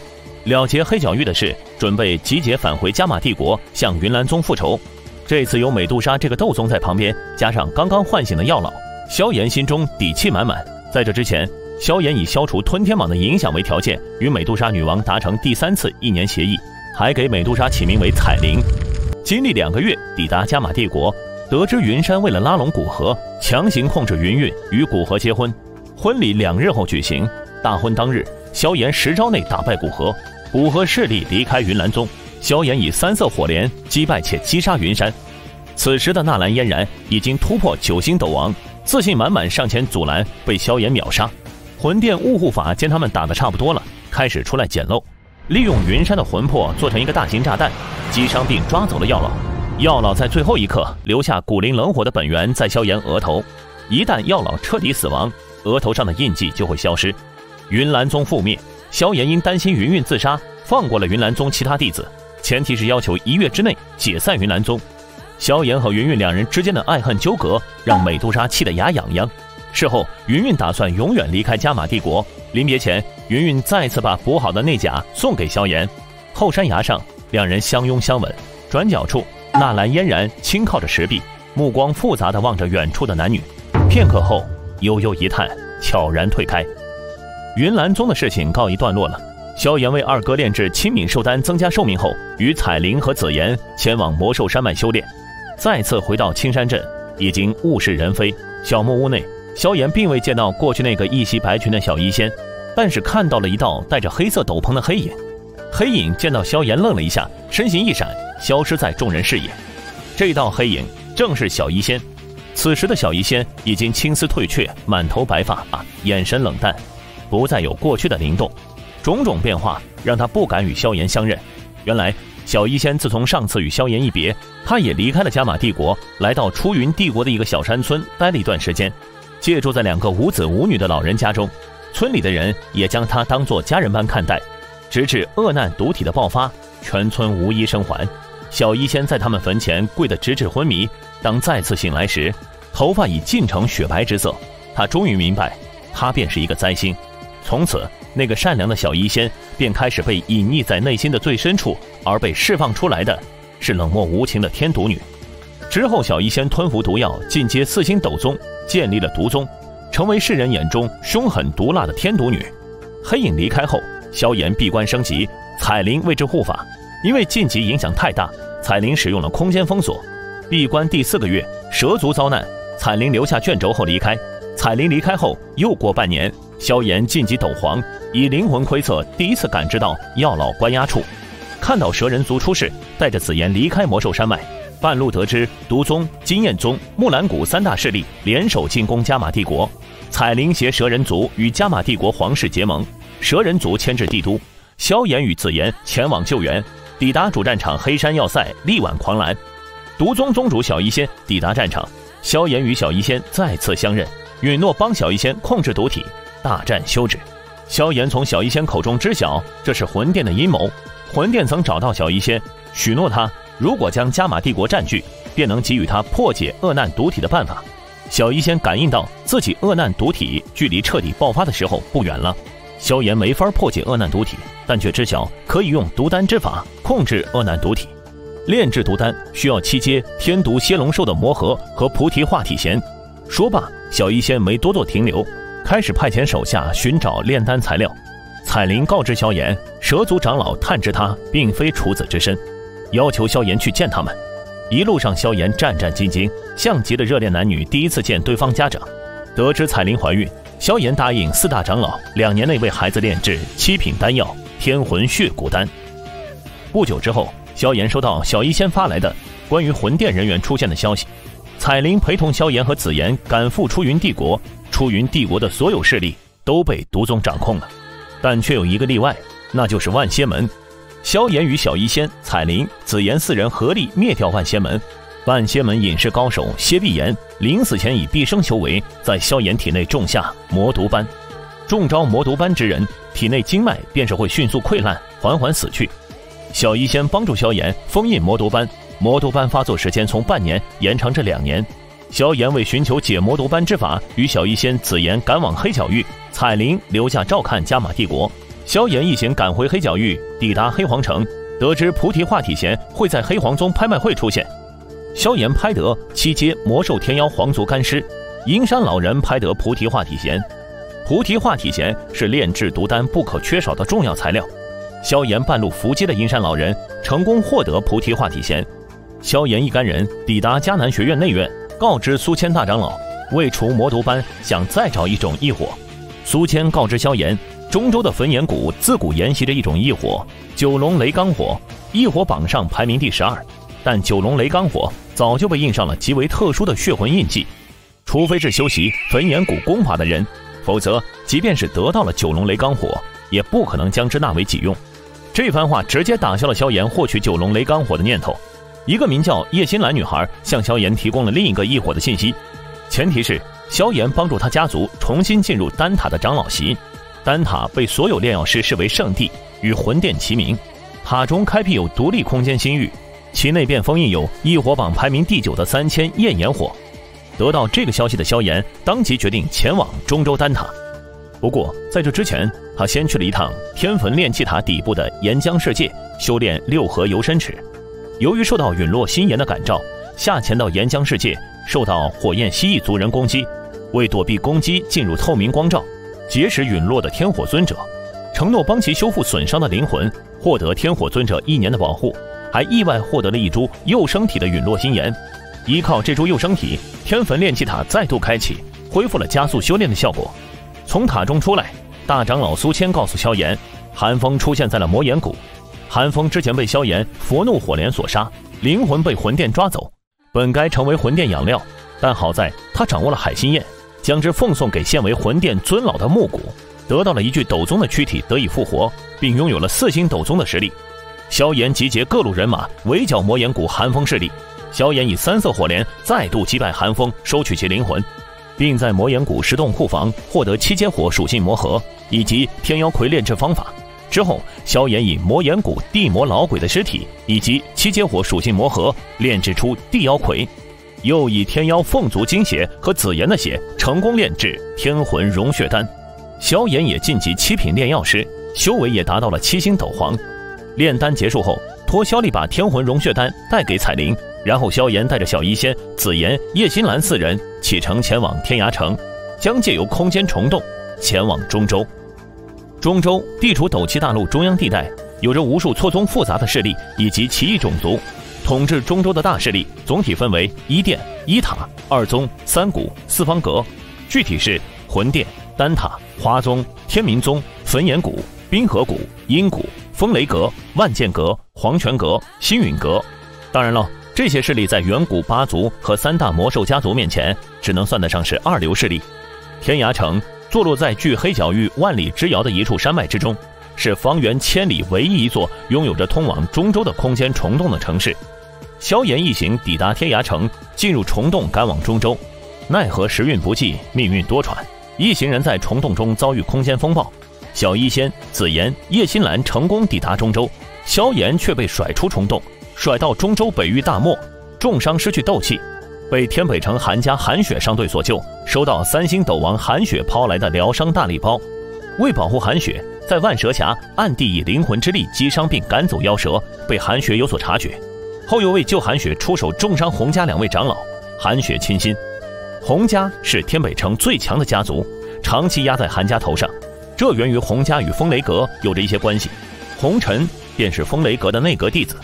了结黑角域的事，准备集结返回加玛帝国向云岚宗复仇。这次有美杜莎这个斗宗在旁边，加上刚刚唤醒的药老，萧炎心中底气满满。在这之前，萧炎以消除吞天蟒的影响为条件，与美杜莎女王达成第三次一年协议，还给美杜莎起名为彩铃。经历两个月，抵达加玛帝国，得知云山为了拉拢古河，强行控制云韵与古河结婚。婚礼两日后举行，大婚当日，萧炎十招内打败古河，古河势力离开云岚宗。萧炎以三色火莲击败且击杀云山，此时的纳兰嫣然已经突破九星斗王，自信满满上前阻拦，被萧炎秒杀。魂殿雾护法见他们打得差不多了，开始出来捡漏，利用云山的魂魄做成一个大型炸弹，击伤并抓走了药老。药老在最后一刻留下古灵冷火的本源在萧炎额头，一旦药老彻底死亡，额头上的印记就会消失。云岚宗覆灭，萧炎因担心云韵自杀，放过了云岚宗其他弟子。前提是要求一月之内解散云岚宗。萧炎和云韵两人之间的爱恨纠葛，让美杜莎气得牙痒痒。事后，云韵打算永远离开加玛帝国。临别前，云韵再次把补好的内甲送给萧炎。后山崖上，两人相拥相吻。转角处，纳兰嫣然轻靠着石壁，目光复杂的望着远处的男女。片刻后，悠悠一叹，悄然退开。云岚宗的事情告一段落了。萧炎为二哥炼制清敏寿丹，增加寿命后，与彩灵和紫妍前往魔兽山脉修炼。再次回到青山镇，已经物是人非。小木屋内，萧炎并未见到过去那个一袭白裙的小医仙，但是看到了一道戴着黑色斗篷的黑影。黑影见到萧炎，愣了一下，身形一闪，消失在众人视野。这道黑影正是小医仙。此时的小医仙已经青丝褪却，满头白发，眼神冷淡，不再有过去的灵动。种种变化让他不敢与萧炎相认。原来小医仙自从上次与萧炎一别，他也离开了加玛帝国，来到出云帝国的一个小山村待了一段时间，借住在两个无子无女的老人家中。村里的人也将他当作家人般看待，直至恶难毒体的爆发，全村无一生还。小医仙在他们坟前跪得直至昏迷。当再次醒来时，头发已尽成雪白之色。他终于明白，他便是一个灾星。从此。那个善良的小医仙便开始被隐匿在内心的最深处，而被释放出来的是冷漠无情的天毒女。之后，小医仙吞服毒药，进阶四星斗宗，建立了毒宗，成为世人眼中凶狠毒辣的天毒女。黑影离开后，萧炎闭关升级，彩铃为之护法。因为晋级影响太大，彩灵使用了空间封锁。闭关第四个月，蛇族遭难，彩灵留下卷轴后离开。彩灵离开后，又过半年。萧炎晋级斗皇，以灵魂窥测第一次感知到药老关押处，看到蛇人族出世，带着紫妍离开魔兽山脉，半路得知毒宗、金焰宗、木兰谷三大势力联手进攻加玛帝国，彩灵携蛇人族与加玛帝国皇室结盟，蛇人族牵制帝都，萧炎与紫妍前往救援，抵达主战场黑山要塞力挽狂澜，毒宗宗主小医仙抵达战场，萧炎与小医仙再次相认，允诺帮小医仙控制毒体。大战休止，萧炎从小医仙口中知晓这是魂殿的阴谋。魂殿曾找到小医仙，许诺他如果将加玛帝国占据，便能给予他破解恶难毒体的办法。小医仙感应到自己恶难毒体距离彻底爆发的时候不远了。萧炎没法破解恶难毒体，但却知晓可以用毒丹之法控制恶难毒体。炼制毒丹需要七阶天毒蝎龙兽的魔核和菩提化体弦。说罢，小医仙没多做停留。开始派遣手下寻找炼丹材料。彩铃告知萧炎，蛇族长老探知他并非处子之身，要求萧炎去见他们。一路上，萧炎战战兢兢，像极了热恋男女第一次见对方家长。得知彩铃怀孕，萧炎答应四大长老两年内为孩子炼制七品丹药天魂血骨丹。不久之后，萧炎收到小医仙发来的关于魂殿人员出现的消息，彩铃陪同萧炎和紫妍赶赴出云帝国。出云帝国的所有势力都被毒宗掌控了，但却有一个例外，那就是万仙门。萧炎与小医仙、彩铃、紫妍四人合力灭掉万仙门。万仙门隐世高手谢碧炎临死前以毕生修为，在萧炎体内种下魔毒斑。中招魔毒斑之人，体内经脉便是会迅速溃烂，缓缓死去。小医仙帮助萧炎封印魔毒斑，魔毒斑发作时间从半年延长至两年。萧炎为寻求解魔毒斑之法，与小医仙、紫妍赶往黑角域，彩铃留下照看加玛帝国。萧炎一行赶回黑角域，抵达黑皇城，得知菩提化体前会在黑皇宗拍卖会出现。萧炎拍得七阶魔兽天妖皇族干尸，银山老人拍得菩提化体弦。菩提化体弦是炼制毒丹不可缺少的重要材料。萧炎半路伏击的银山老人，成功获得菩提化体弦。萧炎一干人抵达迦南学院内院。告知苏谦大长老，为除魔毒斑，想再找一种异火。苏谦告知萧炎，中州的焚炎谷自古沿袭着一种异火——九龙雷罡火，异火榜上排名第十二。但九龙雷罡火早就被印上了极为特殊的血魂印记，除非是修习焚炎谷功法的人，否则即便是得到了九龙雷罡火，也不可能将之纳为己用。这番话直接打消了萧炎获取九龙雷罡火的念头。一个名叫叶心兰女孩向萧炎提供了另一个异火的信息，前提是萧炎帮助他家族重新进入丹塔的长老席。丹塔被所有炼药师视为圣地，与魂殿齐名。塔中开辟有独立空间心域，其内便封印有异火榜排名第九的三千焰炎火。得到这个消息的萧炎当即决定前往中州丹塔。不过在这之前，他先去了一趟天坟炼气塔底部的岩浆世界，修炼六合游身尺。由于受到陨落心炎的感召，下潜到岩浆世界，受到火焰蜥蜴族人攻击。为躲避攻击，进入透明光照，结识陨落的天火尊者，承诺帮其修复损伤的灵魂，获得天火尊者一年的保护，还意外获得了一株幼生体的陨落心炎。依靠这株幼生体，天坟炼气塔再度开启，恢复了加速修炼的效果。从塔中出来，大长老苏谦告诉萧炎，寒风出现在了魔岩谷。寒风之前被萧炎佛怒火莲所杀，灵魂被魂殿抓走，本该成为魂殿养料，但好在他掌握了海心焰，将之奉送给现为魂殿尊老的木谷，得到了一具斗宗的躯体，得以复活，并拥有了四星斗宗的实力。萧炎集结各路人马围剿魔岩谷寒风势力，萧炎以三色火莲再度击败寒风，收取其灵魂，并在魔岩谷石洞库房获得七阶火属性魔核以及天妖魁炼制方法。之后，萧炎以魔岩谷地魔老鬼的尸体以及七阶火属性魔核炼制出地妖魁，又以天妖凤族精血和紫炎的血成功炼制天魂融血丹。萧炎也晋级七品炼药师，修为也达到了七星斗皇。炼丹结束后，托萧丽把天魂融血丹带给彩铃，然后萧炎带着小医仙、紫妍、叶心兰四人启程前往天涯城，将借由空间虫洞前往中州。中州地处斗气大陆中央地带，有着无数错综复杂的势力以及奇异种族。统治中州的大势力总体分为一殿、一塔、二宗、三谷、四方阁，具体是魂殿、丹塔、华宗、天明宗、焚炎谷、冰河谷、阴谷、风雷阁、万剑阁、黄泉阁、星陨阁。当然了，这些势力在远古八族和三大魔兽家族面前，只能算得上是二流势力。天涯城。坐落在距黑角域万里之遥的一处山脉之中，是方圆千里唯一一座拥有着通往中州的空间虫洞的城市。萧炎一行抵达天涯城，进入虫洞，赶往中州。奈何时运不济，命运多舛，一行人在虫洞中遭遇空间风暴。小医仙、紫妍、叶心兰成功抵达中州，萧炎却被甩出虫洞，甩到中州北域大漠，重伤失去斗气。被天北城韩家韩雪商队所救，收到三星斗王韩雪抛来的疗伤大礼包。为保护韩雪，在万蛇峡暗地以灵魂之力击伤并赶走妖蛇，被韩雪有所察觉，后又为救韩雪出手重伤洪家两位长老。韩雪倾心，洪家是天北城最强的家族，长期压在韩家头上，这源于洪家与风雷阁有着一些关系。洪尘便是风雷阁的内阁弟子。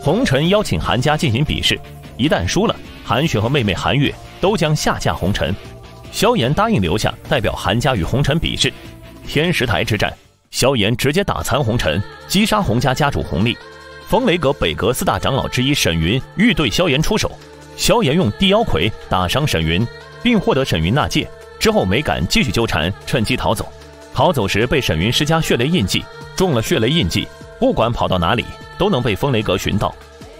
洪尘邀请韩家进行比试，一旦输了，韩雪和妹妹韩月都将下嫁洪尘。萧炎答应留下，代表韩家与洪尘比试。天石台之战，萧炎直接打残洪尘，击杀洪家家主洪立。风雷阁北阁四大长老之一沈云欲对萧炎出手，萧炎用地妖魁打伤沈云，并获得沈云纳戒。之后没敢继续纠缠，趁机逃走。逃走时被沈云施加血雷印记，中了血雷印记，不管跑到哪里都能被风雷阁寻到。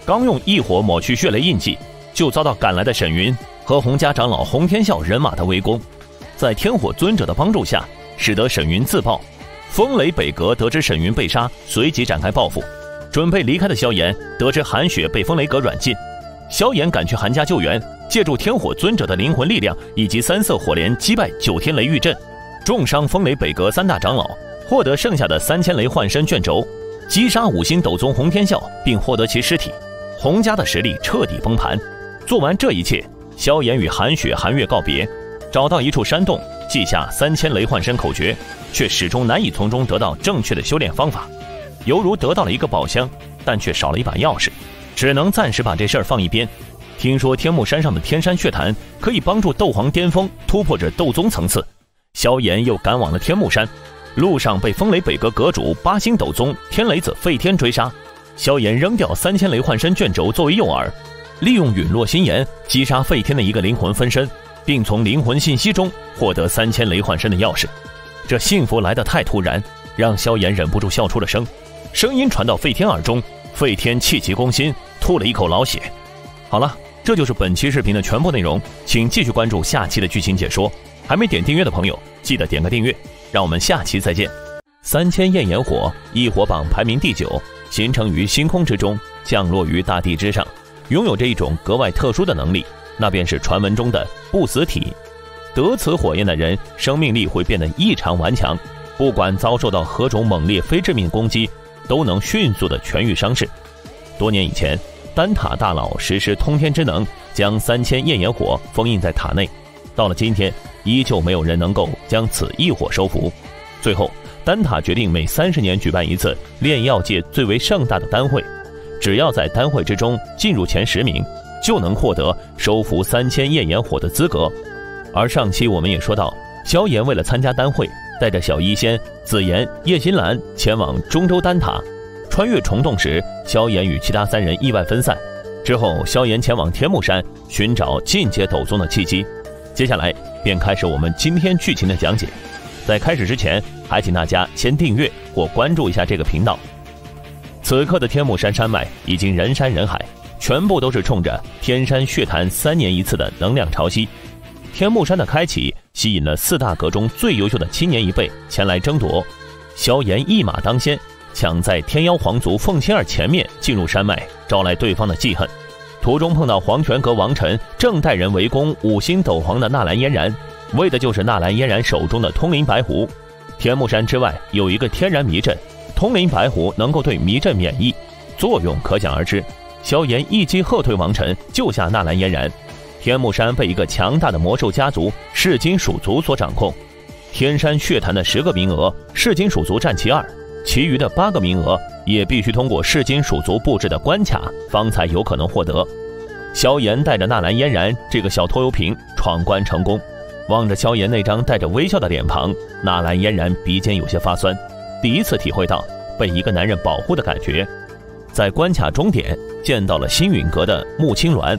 刚用异火抹去血雷印记，就遭到赶来的沈云和洪家长老洪天笑人马的围攻。在天火尊者的帮助下，使得沈云自爆。风雷北阁得知沈云被杀，随即展开报复。准备离开的萧炎得知韩雪被风雷阁软禁，萧炎赶去韩家救援。借助天火尊者的灵魂力量以及三色火莲击败九天雷玉阵，重伤风雷北阁三大长老，获得剩下的三千雷幻身卷轴，击杀五星斗宗洪天啸，并获得其尸体。洪家的实力彻底崩盘。做完这一切，萧炎与韩雪、韩月告别，找到一处山洞，记下三千雷幻身口诀，却始终难以从中得到正确的修炼方法，犹如得到了一个宝箱，但却少了一把钥匙，只能暂时把这事儿放一边。听说天目山上的天山血潭可以帮助斗皇巅峰突破至斗宗层次，萧炎又赶往了天目山，路上被风雷北阁阁主八星斗宗天雷子废天追杀，萧炎扔掉三千雷幻身卷轴作为诱饵，利用陨落心炎击杀废天的一个灵魂分身，并从灵魂信息中获得三千雷幻身的钥匙。这幸福来得太突然，让萧炎忍不住笑出了声。声音传到费天耳中，费天气急攻心，吐了一口老血。好了。这就是本期视频的全部内容，请继续关注下期的剧情解说。还没点订阅的朋友，记得点个订阅。让我们下期再见。三千焰炎火，异火榜排名第九，形成于星空之中，降落于大地之上，拥有着一种格外特殊的能力，那便是传闻中的不死体。得此火焰的人，生命力会变得异常顽强，不管遭受到何种猛烈非致命攻击，都能迅速的痊愈伤势。多年以前。丹塔大佬实施通天之能，将三千焰炎火封印在塔内。到了今天，依旧没有人能够将此异火收服。最后，丹塔决定每三十年举办一次炼药界最为盛大的丹会，只要在丹会之中进入前十名，就能获得收服三千焰炎火的资格。而上期我们也说到，萧炎为了参加丹会，带着小医仙、紫妍、叶心兰前往中州丹塔。穿越虫洞时，萧炎与其他三人意外分散。之后，萧炎前往天目山寻找进阶斗宗的契机。接下来便开始我们今天剧情的讲解。在开始之前，还请大家先订阅或关注一下这个频道。此刻的天目山山脉已经人山人海，全部都是冲着天山血潭三年一次的能量潮汐。天目山的开启吸引了四大阁中最优秀的青年一辈前来争夺。萧炎一马当先。抢在天妖皇族凤青儿前面进入山脉，招来对方的记恨。途中碰到黄泉阁王臣正带人围攻五星斗皇的纳兰嫣然，为的就是纳兰嫣然手中的通灵白狐。天目山之外有一个天然迷阵，通灵白狐能够对迷阵免疫，作用可想而知。萧炎一击喝退王臣，救下纳兰嫣然。天目山被一个强大的魔兽家族噬金鼠族所掌控，天山血潭的十个名额，噬金鼠族占其二。其余的八个名额也必须通过噬金属族布置的关卡，方才有可能获得。萧炎带着纳兰嫣然这个小拖油瓶闯关成功，望着萧炎那张带着微笑的脸庞，纳兰嫣然鼻尖有些发酸，第一次体会到被一个男人保护的感觉。在关卡终点见到了星陨阁的穆青鸾，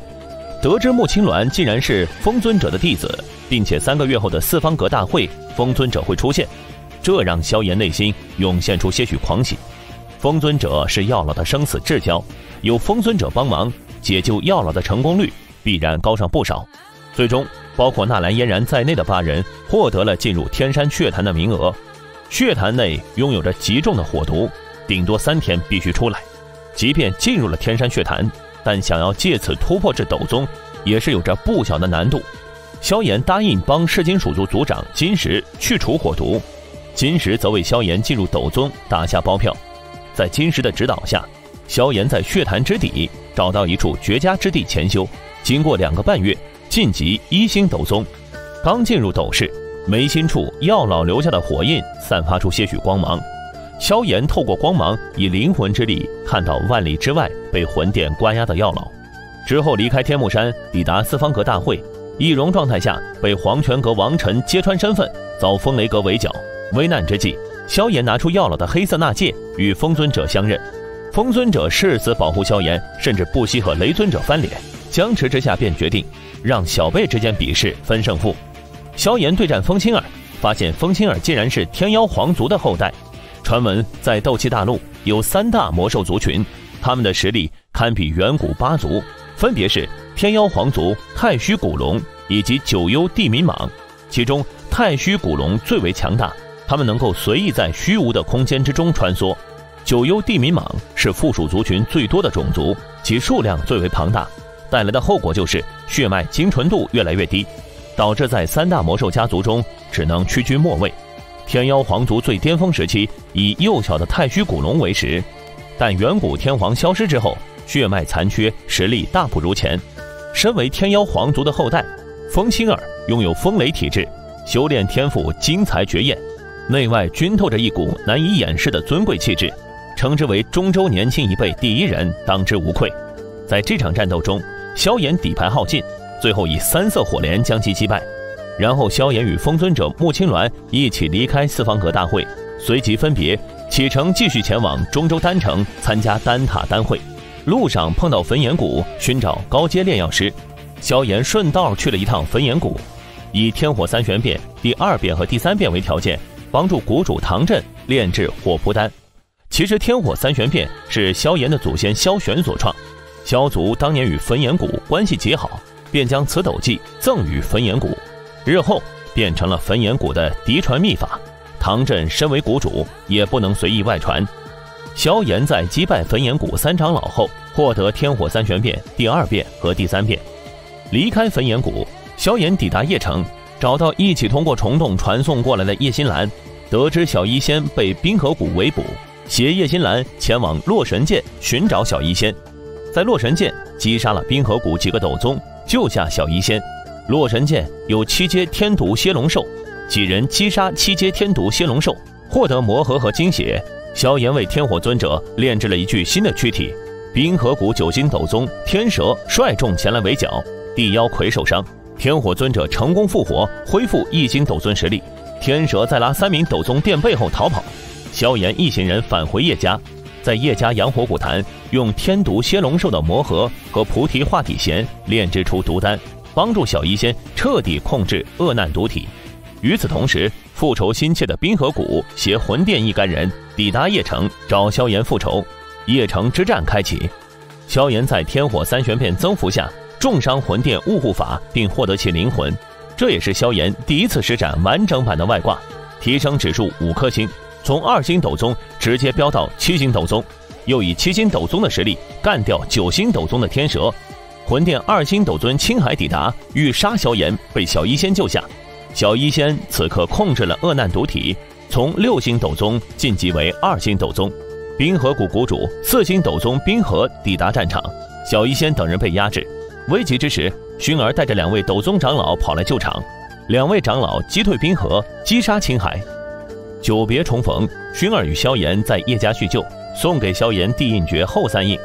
得知穆青鸾竟然是风尊者的弟子，并且三个月后的四方阁大会，风尊者会出现。这让萧炎内心涌现出些许狂喜。封尊者是药老的生死至交，有封尊者帮忙解救药老的成功率必然高上不少。最终，包括纳兰嫣然在内的八人获得了进入天山血潭的名额。血潭内拥有着极重的火毒，顶多三天必须出来。即便进入了天山血潭，但想要借此突破至斗宗，也是有着不小的难度。萧炎答应帮噬金属族族长金石去除火毒。金石则为萧炎进入斗宗打下包票，在金石的指导下，萧炎在血潭之底找到一处绝佳之地潜修，经过两个半月晋级一星斗宗。刚进入斗室，眉心处药老留下的火印散发出些许光芒。萧炎透过光芒，以灵魂之力看到万里之外被魂殿关押的药老。之后离开天目山，抵达四方阁大会，易容状态下被黄泉阁王臣揭穿身份，遭风雷阁围剿。危难之际，萧炎拿出药老的黑色纳戒，与风尊者相认。风尊者誓死保护萧炎，甚至不惜和雷尊者翻脸。僵持之下，便决定让小辈之间比试分胜负。萧炎对战风清儿，发现风清儿竟然是天妖皇族的后代。传闻在斗气大陆有三大魔兽族群，他们的实力堪比远古八族，分别是天妖皇族、太虚古龙以及九幽地冥蟒。其中太虚古龙最为强大，他们能够随意在虚无的空间之中穿梭。九幽地冥蟒是附属族群最多的种族，其数量最为庞大，带来的后果就是血脉精纯度越来越低，导致在三大魔兽家族中只能屈居末位。天妖皇族最巅峰时期以幼小的太虚古龙为食，但远古天皇消失之后，血脉残缺，实力大不如前。身为天妖皇族的后代，风星儿拥有风雷体质，修炼天赋精彩绝艳，内外均透着一股难以掩饰的尊贵气质，称之为中州年轻一辈第一人，当之无愧。在这场战斗中，萧炎底牌耗尽，最后以三色火莲将其击败。然后，萧炎与风尊者穆青鸾一起离开四方阁大会，随即分别启程继续前往中州丹城参加丹塔丹会。路上碰到焚炎谷，寻找高阶炼药师。萧炎顺道去了一趟焚炎谷，以天火三玄变第二变和第三变为条件，帮助谷主唐振炼制火扑丹。其实，天火三玄变是萧炎的祖先萧玄所创，萧族当年与焚炎谷关系极好，便将此斗技赠予焚炎谷。日后变成了焚炎谷的嫡传秘法，唐振身为谷主，也不能随意外传。萧炎在击败焚炎谷三长老后，获得天火三玄变第二变和第三变，离开焚炎谷。萧炎抵达邺城，找到一起通过虫洞传送过来的叶心兰，得知小医仙被冰河谷围捕，携叶心兰前往洛神剑寻找小医仙，在洛神剑击杀了冰河谷几个斗宗，救下小医仙。洛神剑有七阶天毒蝎龙兽，几人击杀七阶天毒蝎龙兽，获得魔核和精血。萧炎为天火尊者炼制了一具新的躯体。冰河谷九星斗宗天蛇率众前来围剿，地妖魁受伤，天火尊者成功复活，恢复一星斗尊实力。天蛇在拉三名斗宗垫背后逃跑，萧炎一行人返回叶家，在叶家阳火古坛用天毒蝎龙兽的魔核和菩提化体弦炼制出毒丹。帮助小医仙彻底控制恶难毒体。与此同时，复仇心切的冰河谷携魂殿一干人抵达邺城，找萧炎复仇。邺城之战开启，萧炎在天火三玄变增幅下重伤魂殿雾护法，并获得其灵魂。这也是萧炎第一次施展完整版的外挂，提升指数五颗星，从二星斗宗直接飙到七星斗宗，又以七星斗宗的实力干掉九星斗宗的天蛇。魂殿二星斗尊青海抵达，欲杀萧炎，被小医仙救下。小医仙此刻控制了恶难毒体，从六星斗宗晋级为二星斗宗。冰河谷谷主四星斗宗冰河抵达战场，小医仙等人被压制。危急之时，薰儿带着两位斗宗长老跑来救场，两位长老击退冰河，击杀青海。久别重逢，薰儿与萧炎在叶家叙旧，送给萧炎地印诀后三印。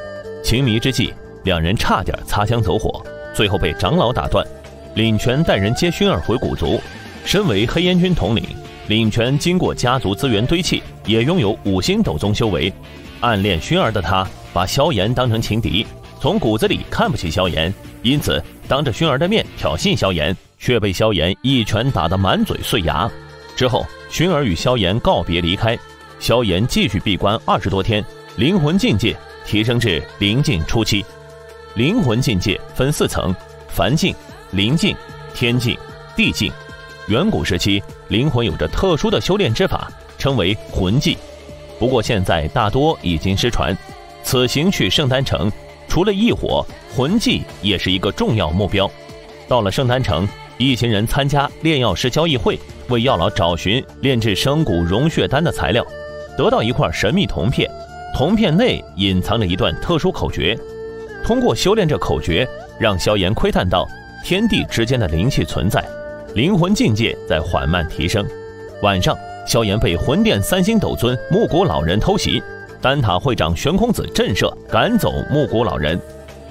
情迷之际。两人差点擦枪走火，最后被长老打断。领权带人接薰儿回古族。身为黑烟军统领，领权经过家族资源堆砌，也拥有五星斗宗修为。暗恋薰儿的他，把萧炎当成情敌，从骨子里看不起萧炎，因此当着薰儿的面挑衅萧炎，却被萧炎一拳打得满嘴碎牙。之后，薰儿与萧炎告别离开，萧炎继续闭关二十多天，灵魂境界提升至灵境初期。灵魂境界分四层：凡境、灵境、天境、地境。远古时期，灵魂有着特殊的修炼之法，称为魂技。不过现在大多已经失传。此行去圣丹城，除了异火，魂技也是一个重要目标。到了圣丹城，一行人参加炼药师交易会，为药老找寻炼制生骨融血丹的材料，得到一块神秘铜片，铜片内隐藏着一段特殊口诀。通过修炼这口诀，让萧炎窥探到天地之间的灵气存在。灵魂境界在缓慢提升。晚上，萧炎被魂殿三星斗尊木谷老人偷袭，丹塔会长悬空子震慑赶走木谷老人。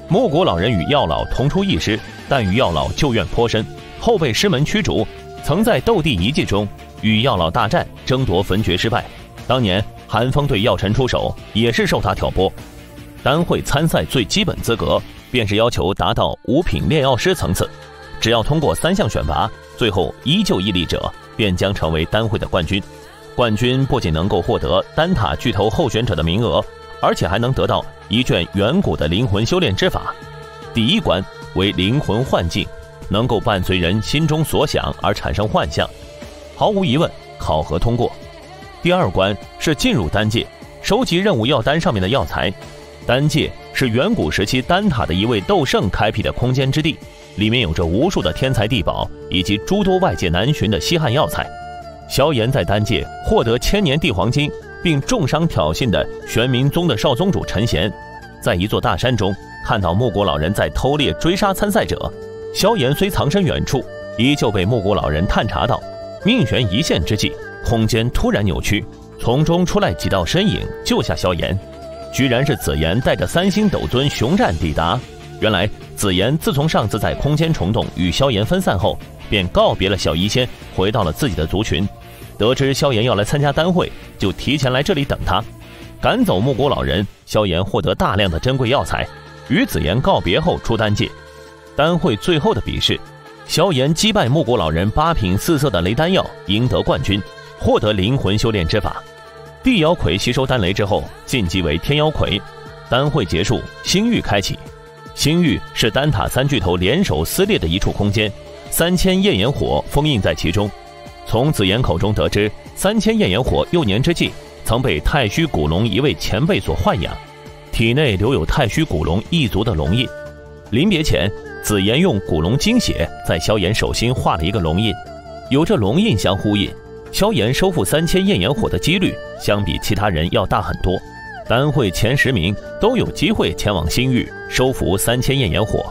木谷老人与药老同出一师，但与药老旧怨颇深，后被师门驱逐。曾在斗帝遗迹中与药老大战，争夺焚诀失败。当年寒风对药尘出手，也是受他挑拨。丹会参赛最基本资格，便是要求达到五品炼药师层次。只要通过三项选拔，最后依旧屹立者，便将成为丹会的冠军。冠军不仅能够获得丹塔巨头候选者的名额，而且还能得到一卷远古的灵魂修炼之法。第一关为灵魂幻境。能够伴随人心中所想而产生幻象，毫无疑问，考核通过。第二关是进入丹界，收集任务药单上面的药材。丹界是远古时期丹塔的一位斗圣开辟的空间之地，里面有着无数的天才地宝以及诸多外界难寻的稀罕药材。萧炎在丹界获得千年帝黄金，并重伤挑衅的玄冥宗的少宗主陈贤，在一座大山中看到木果老人在偷猎追杀参赛者。萧炎虽藏身远处，依旧被木谷老人探查到。命悬一线之际，空间突然扭曲，从中出来几道身影，救下萧炎。居然是紫妍带着三星斗尊熊战抵达。原来紫妍自从上次在空间虫洞与萧炎分散后，便告别了小医仙，回到了自己的族群。得知萧炎要来参加丹会，就提前来这里等他。赶走木谷老人，萧炎获得大量的珍贵药材，与紫妍告别后出丹界。丹会最后的比试，萧炎击败木谷老人八品四色的雷丹药，赢得冠军，获得灵魂修炼之法。地妖魁吸收丹雷之后，晋级为天妖魁。丹会结束，星域开启。星域是丹塔三巨头联手撕裂的一处空间，三千焰炎火封印在其中。从紫妍口中得知，三千焰炎火幼年之际曾被太虚古龙一位前辈所豢养，体内留有太虚古龙一族的龙印。临别前。紫妍用古龙精血在萧炎手心画了一个龙印，有这龙印相呼应，萧炎收复三千焰炎火的几率相比其他人要大很多。丹会前十名都有机会前往星域收服三千焰炎火。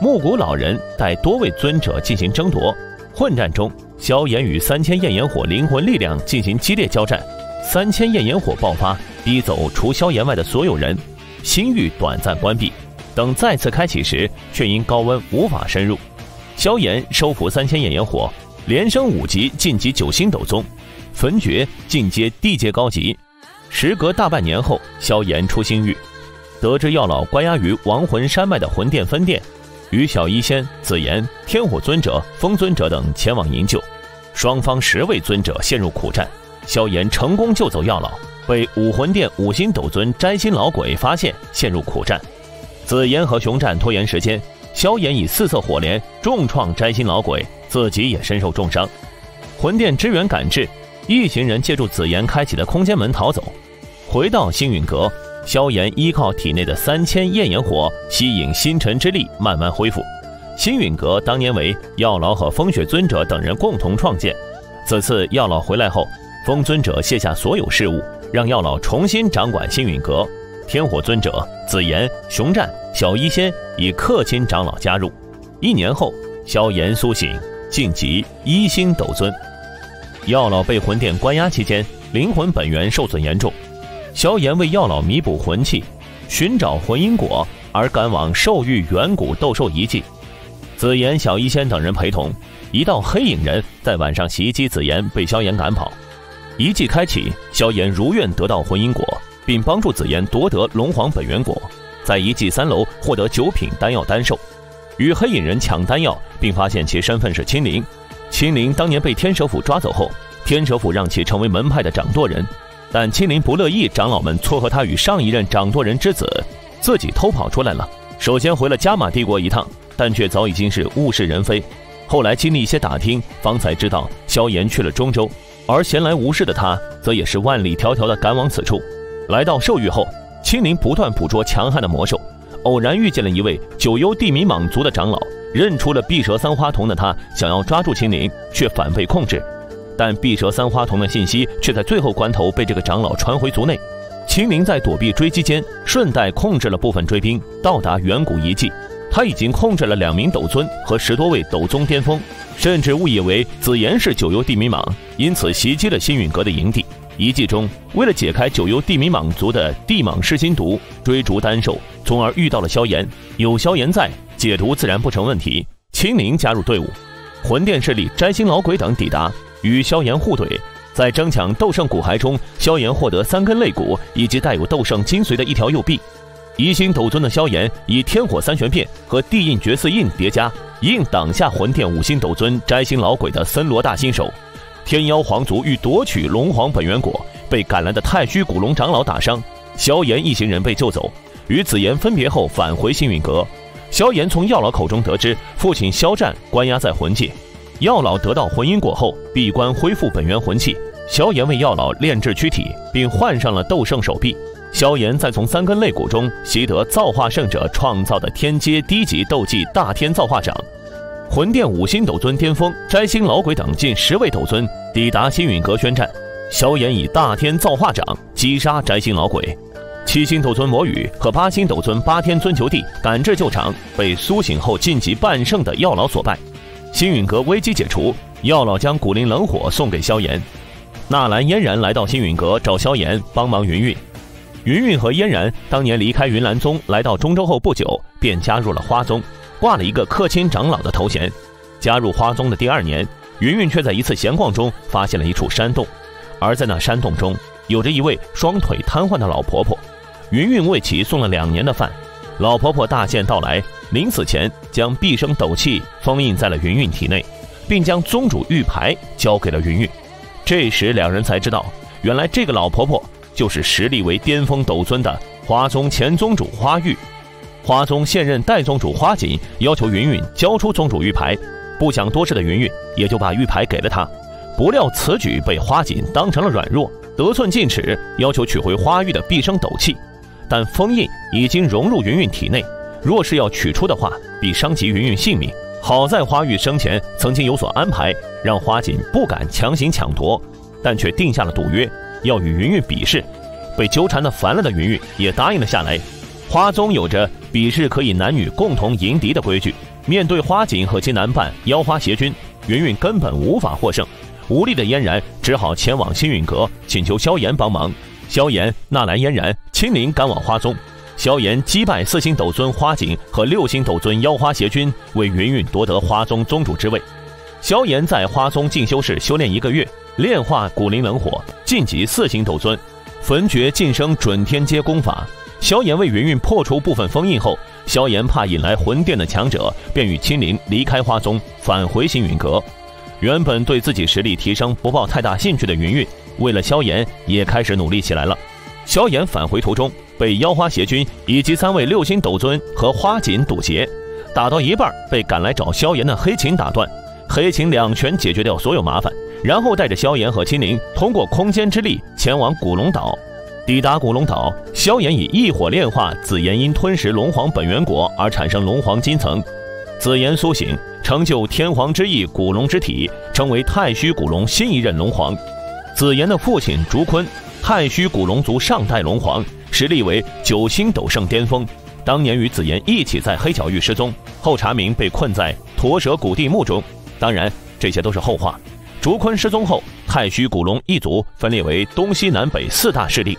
木谷老人带多位尊者进行争夺，混战中，萧炎与三千焰炎火灵魂力量进行激烈交战，三千焰炎火爆发，逼走除萧炎外的所有人，星域短暂关闭。等再次开启时，却因高温无法深入。萧炎收服三千焰炎火，连升五级晋级九星斗宗，焚诀进阶地阶高级。时隔大半年后，萧炎出星域，得知药老关押于亡魂山脉的魂殿分殿，与小医仙、紫炎、天火尊者、风尊者等前往营救，双方十位尊者陷入苦战。萧炎成功救走药老，被武魂殿五星斗尊摘心老鬼发现，陷入苦战。紫妍和熊战拖延时间，萧炎以四色火莲重创摘心老鬼，自己也身受重伤。魂殿支援赶至，一行人借助紫妍开启的空间门逃走。回到星陨阁，萧炎依靠体内的三千焰炎火吸引星辰之力，慢慢恢复。星陨阁当年为药老和风雪尊者等人共同创建。此次药老回来后，风尊者卸下所有事务，让药老重新掌管星陨阁。天火尊者、紫炎、熊战、小医仙以客卿长老加入。一年后，萧炎苏醒，晋级一星斗尊。药老被魂殿关押期间，灵魂本源受损严重。萧炎为药老弥补魂气，寻找魂因果，而赶往兽域远古斗兽遗迹。紫妍、小医仙等人陪同，一道黑影人在晚上袭击紫妍，被萧炎赶跑。遗迹开启，萧炎如愿得到魂因果。并帮助紫妍夺得龙皇本源果，在遗迹三楼获得九品丹药丹寿，与黑影人抢丹药，并发现其身份是青灵。青灵当年被天蛇府抓走后，天蛇府让其成为门派的掌舵人，但青灵不乐意长老们撮合他与上一任掌舵人之子，自己偷跑出来了。首先回了加玛帝国一趟，但却早已经是物是人非。后来经历一些打听，方才知道萧炎去了中州，而闲来无事的他，则也是万里迢迢的赶往此处。来到兽域后，青灵不断捕捉强悍的魔兽，偶然遇见了一位九幽地冥蟒族的长老，认出了碧蛇三花瞳的他，想要抓住青灵，却反被控制。但碧蛇三花瞳的信息却在最后关头被这个长老传回族内。青灵在躲避追击间，顺带控制了部分追兵，到达远古遗迹。他已经控制了两名斗尊和十多位斗宗巅峰，甚至误以为紫炎是九幽地冥蟒，因此袭击了星陨阁的营地。遗迹中，为了解开九幽地冥蟒族的地蟒噬心毒，追逐丹兽，从而遇到了萧炎。有萧炎在，解毒自然不成问题。青灵加入队伍，魂殿势力摘星老鬼等抵达，与萧炎互怼。在争抢斗圣骨骸中，萧炎获得三根肋骨以及带有斗圣精髓的一条右臂。一星斗尊的萧炎以天火三玄变和地印绝嗣印叠加，硬挡下魂殿五星斗尊摘星老鬼的森罗大新手。天妖皇族欲夺取龙皇本源果，被赶来的太虚古龙长老打伤，萧炎一行人被救走，与紫妍分别后返回星陨阁。萧炎从药老口中得知，父亲萧战关押在魂界，药老得到魂因果后闭关恢复本源魂器。萧炎为药老炼制躯体，并换上了斗圣手臂。萧炎再从三根肋骨中习得造化圣者创造的天阶低级斗技大天造化掌。魂殿五星斗尊巅峰摘星老鬼等近十位斗尊抵达星陨阁宣战，萧炎以大天造化掌击杀摘星老鬼，七星斗尊魔羽和八星斗尊八天尊求帝赶至救场，被苏醒后晋级半圣的药老所败。星陨阁危机解除，药老将古灵冷火送给萧炎，纳兰嫣然来到星陨阁找萧炎帮忙云韵。云韵和嫣然当年离开云岚宗来到中州后不久，便加入了花宗。挂了一个客卿长老的头衔，加入花宗的第二年，云云却在一次闲逛中发现了一处山洞，而在那山洞中，有着一位双腿瘫痪的老婆婆。云云为其送了两年的饭，老婆婆大限到来，临死前将毕生斗气封印在了云云体内，并将宗主玉牌交给了云云。这时两人才知道，原来这个老婆婆就是实力为巅峰斗尊的花宗前宗主花玉。花宗现任代宗主花锦要求云云交出宗主玉牌，不想多事的云云也就把玉牌给了他。不料此举被花锦当成了软弱，得寸进尺，要求取回花玉的毕生斗气。但封印已经融入云云体内，若是要取出的话，必伤及云云性命。好在花玉生前曾经有所安排，让花锦不敢强行抢夺，但却定下了赌约，要与云云比试。被纠缠的烦了的云云也答应了下来。花宗有着。比试可以男女共同迎敌的规矩。面对花锦和其男伴妖花邪君，云云根本无法获胜。无力的嫣然只好前往星陨阁请求萧炎帮忙。萧炎、纳兰嫣然亲临赶往花宗。萧炎击败四星斗尊花锦和六星斗尊妖花邪君，为云云夺得花宗宗主之位。萧炎在花宗进修室修炼一个月，炼化古灵冷火，晋级四星斗尊，焚诀晋升准天阶功法。萧炎为云云破除部分封印后，萧炎怕引来魂殿的强者，便与青灵离开花宗，返回星陨阁。原本对自己实力提升不抱太大兴趣的云云，为了萧炎也开始努力起来了。萧炎返回途中，被妖花邪君以及三位六星斗尊和花锦堵截，打到一半被赶来找萧炎的黑琴打断。黑琴两拳解决掉所有麻烦，然后带着萧炎和青灵通过空间之力前往古龙岛。抵达古龙岛，萧炎以异火炼化紫炎，因吞食龙皇本源果而产生龙皇金层。紫炎苏醒，成就天皇之翼古龙之体，成为太虚古龙新一任龙皇。紫炎的父亲竹坤，太虚古龙族上代龙皇，实力为九星斗圣巅峰。当年与紫炎一起在黑角域失踪，后查明被困在驼蛇古地墓中。当然，这些都是后话。竹坤失踪后，太虚古龙一族分裂为东西南北四大势力。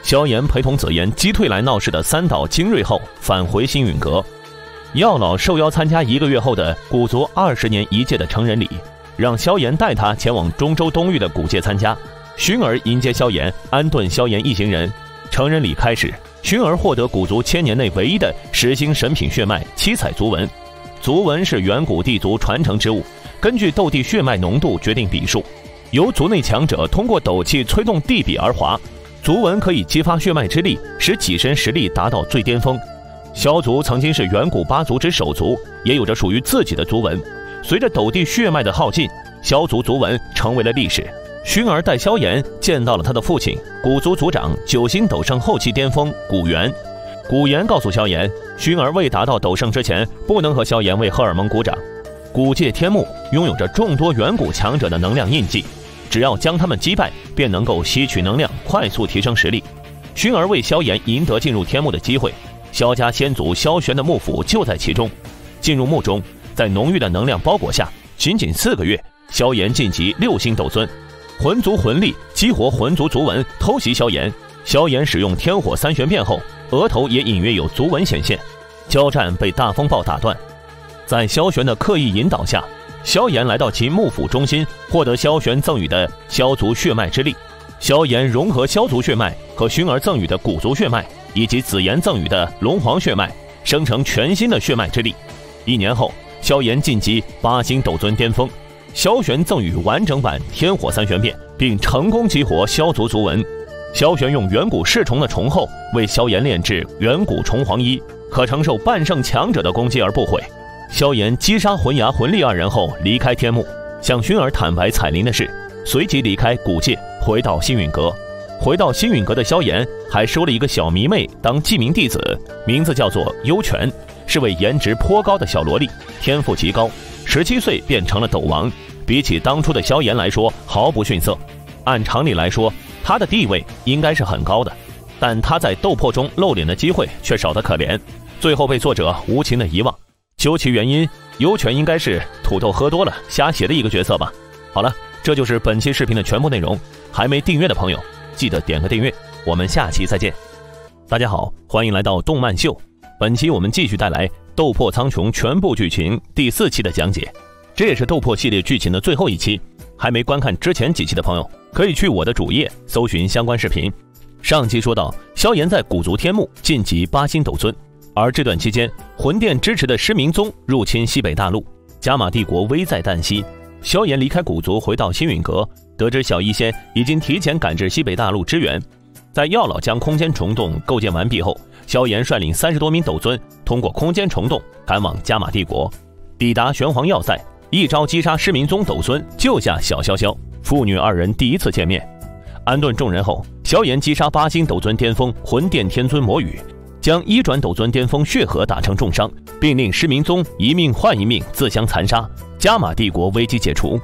萧炎陪同紫妍击退来闹事的三岛精锐后，返回星陨阁。药老受邀参加一个月后的古族二十年一届的成人礼，让萧炎带他前往中州东域的古界参加。薰儿迎接萧炎，安顿萧炎一行人。成人礼开始，薰儿获得古族千年内唯一的十星神品血脉七彩族纹。族纹是远古地族传承之物，根据斗帝血脉浓度决定笔数，由族内强者通过斗气催动地笔而划。族纹可以激发血脉之力，使己身实力达到最巅峰。萧族曾经是远古八族之首族，也有着属于自己的族纹。随着斗帝血脉的耗尽，萧族族纹成为了历史。薰儿带萧炎见到了他的父亲古族族长九星斗圣后期巅峰古元。古元告诉萧炎，薰儿未达到斗圣之前，不能和萧炎为荷尔蒙鼓掌。古界天幕拥有着众多远古强者的能量印记。只要将他们击败，便能够吸取能量，快速提升实力。薰儿为萧炎赢得进入天幕的机会，萧家先祖萧玄的幕府就在其中。进入墓中，在浓郁的能量包裹下，仅仅四个月，萧炎晋级六星斗尊。魂族魂力激活魂族族纹，偷袭萧炎。萧炎使用天火三玄变后，额头也隐约有族纹显现。交战被大风暴打断，在萧玄的刻意引导下，萧炎来到其幕府中心，获得萧玄赠予的萧族血脉之力。萧炎融合萧族血脉和薰儿赠予的古族血脉，以及紫炎赠予的龙皇血脉，生成全新的血脉之力。一年后，萧炎晋级八星斗尊巅峰。萧玄赠予完整版天火三玄变，并成功激活萧族族纹。萧玄用远古噬虫的虫后为萧炎炼制远古虫皇衣，可承受半圣强者的攻击而不毁。萧炎击杀魂牙魂力二人后离开天幕，向薰儿坦白彩铃的事，随即离开古界，回到星陨阁。回到星陨阁的萧炎还收了一个小迷妹当记名弟子，名字叫做幽泉，是位颜值颇高的小萝莉，天赋极高，十七岁便成了斗王。比起当初的萧炎来说，毫不逊色。按常理来说，他的地位应该是很高的，但他在斗破中露脸。的机会却少得可怜，最后被作者无情的遗忘。究其原因，幽泉应该是土豆喝多了瞎写的一个角色吧。好了，这就是本期视频的全部内容。还没订阅的朋友，记得点个订阅。我们下期再见。大家好，欢迎来到动漫秀。本期我们继续带来《斗破苍穹》全部剧情第四期的讲解。这也是斗破系列剧情的最后一期，还没观看之前几期的朋友，可以去我的主页搜寻相关视频。上期说到，萧炎在古族天幕晋级八星斗尊，而这段期间，魂殿支持的失明宗入侵西北大陆，加玛帝国危在旦夕。萧炎离开古族，回到星陨阁，得知小医仙已经提前赶至西北大陆支援。在药老将空间虫洞构建完毕后，萧炎率领三十多名斗尊，通过空间虫洞赶往加玛帝国，抵达玄黄要塞。一招击杀失明宗斗尊，救下小潇潇。父女二人第一次见面，安顿众人后，萧炎击杀八星斗尊巅峰魂殿天尊魔羽，将一转斗尊巅峰血河打成重伤，并令失明宗一命换一命，自相残杀。加玛帝国危机解除，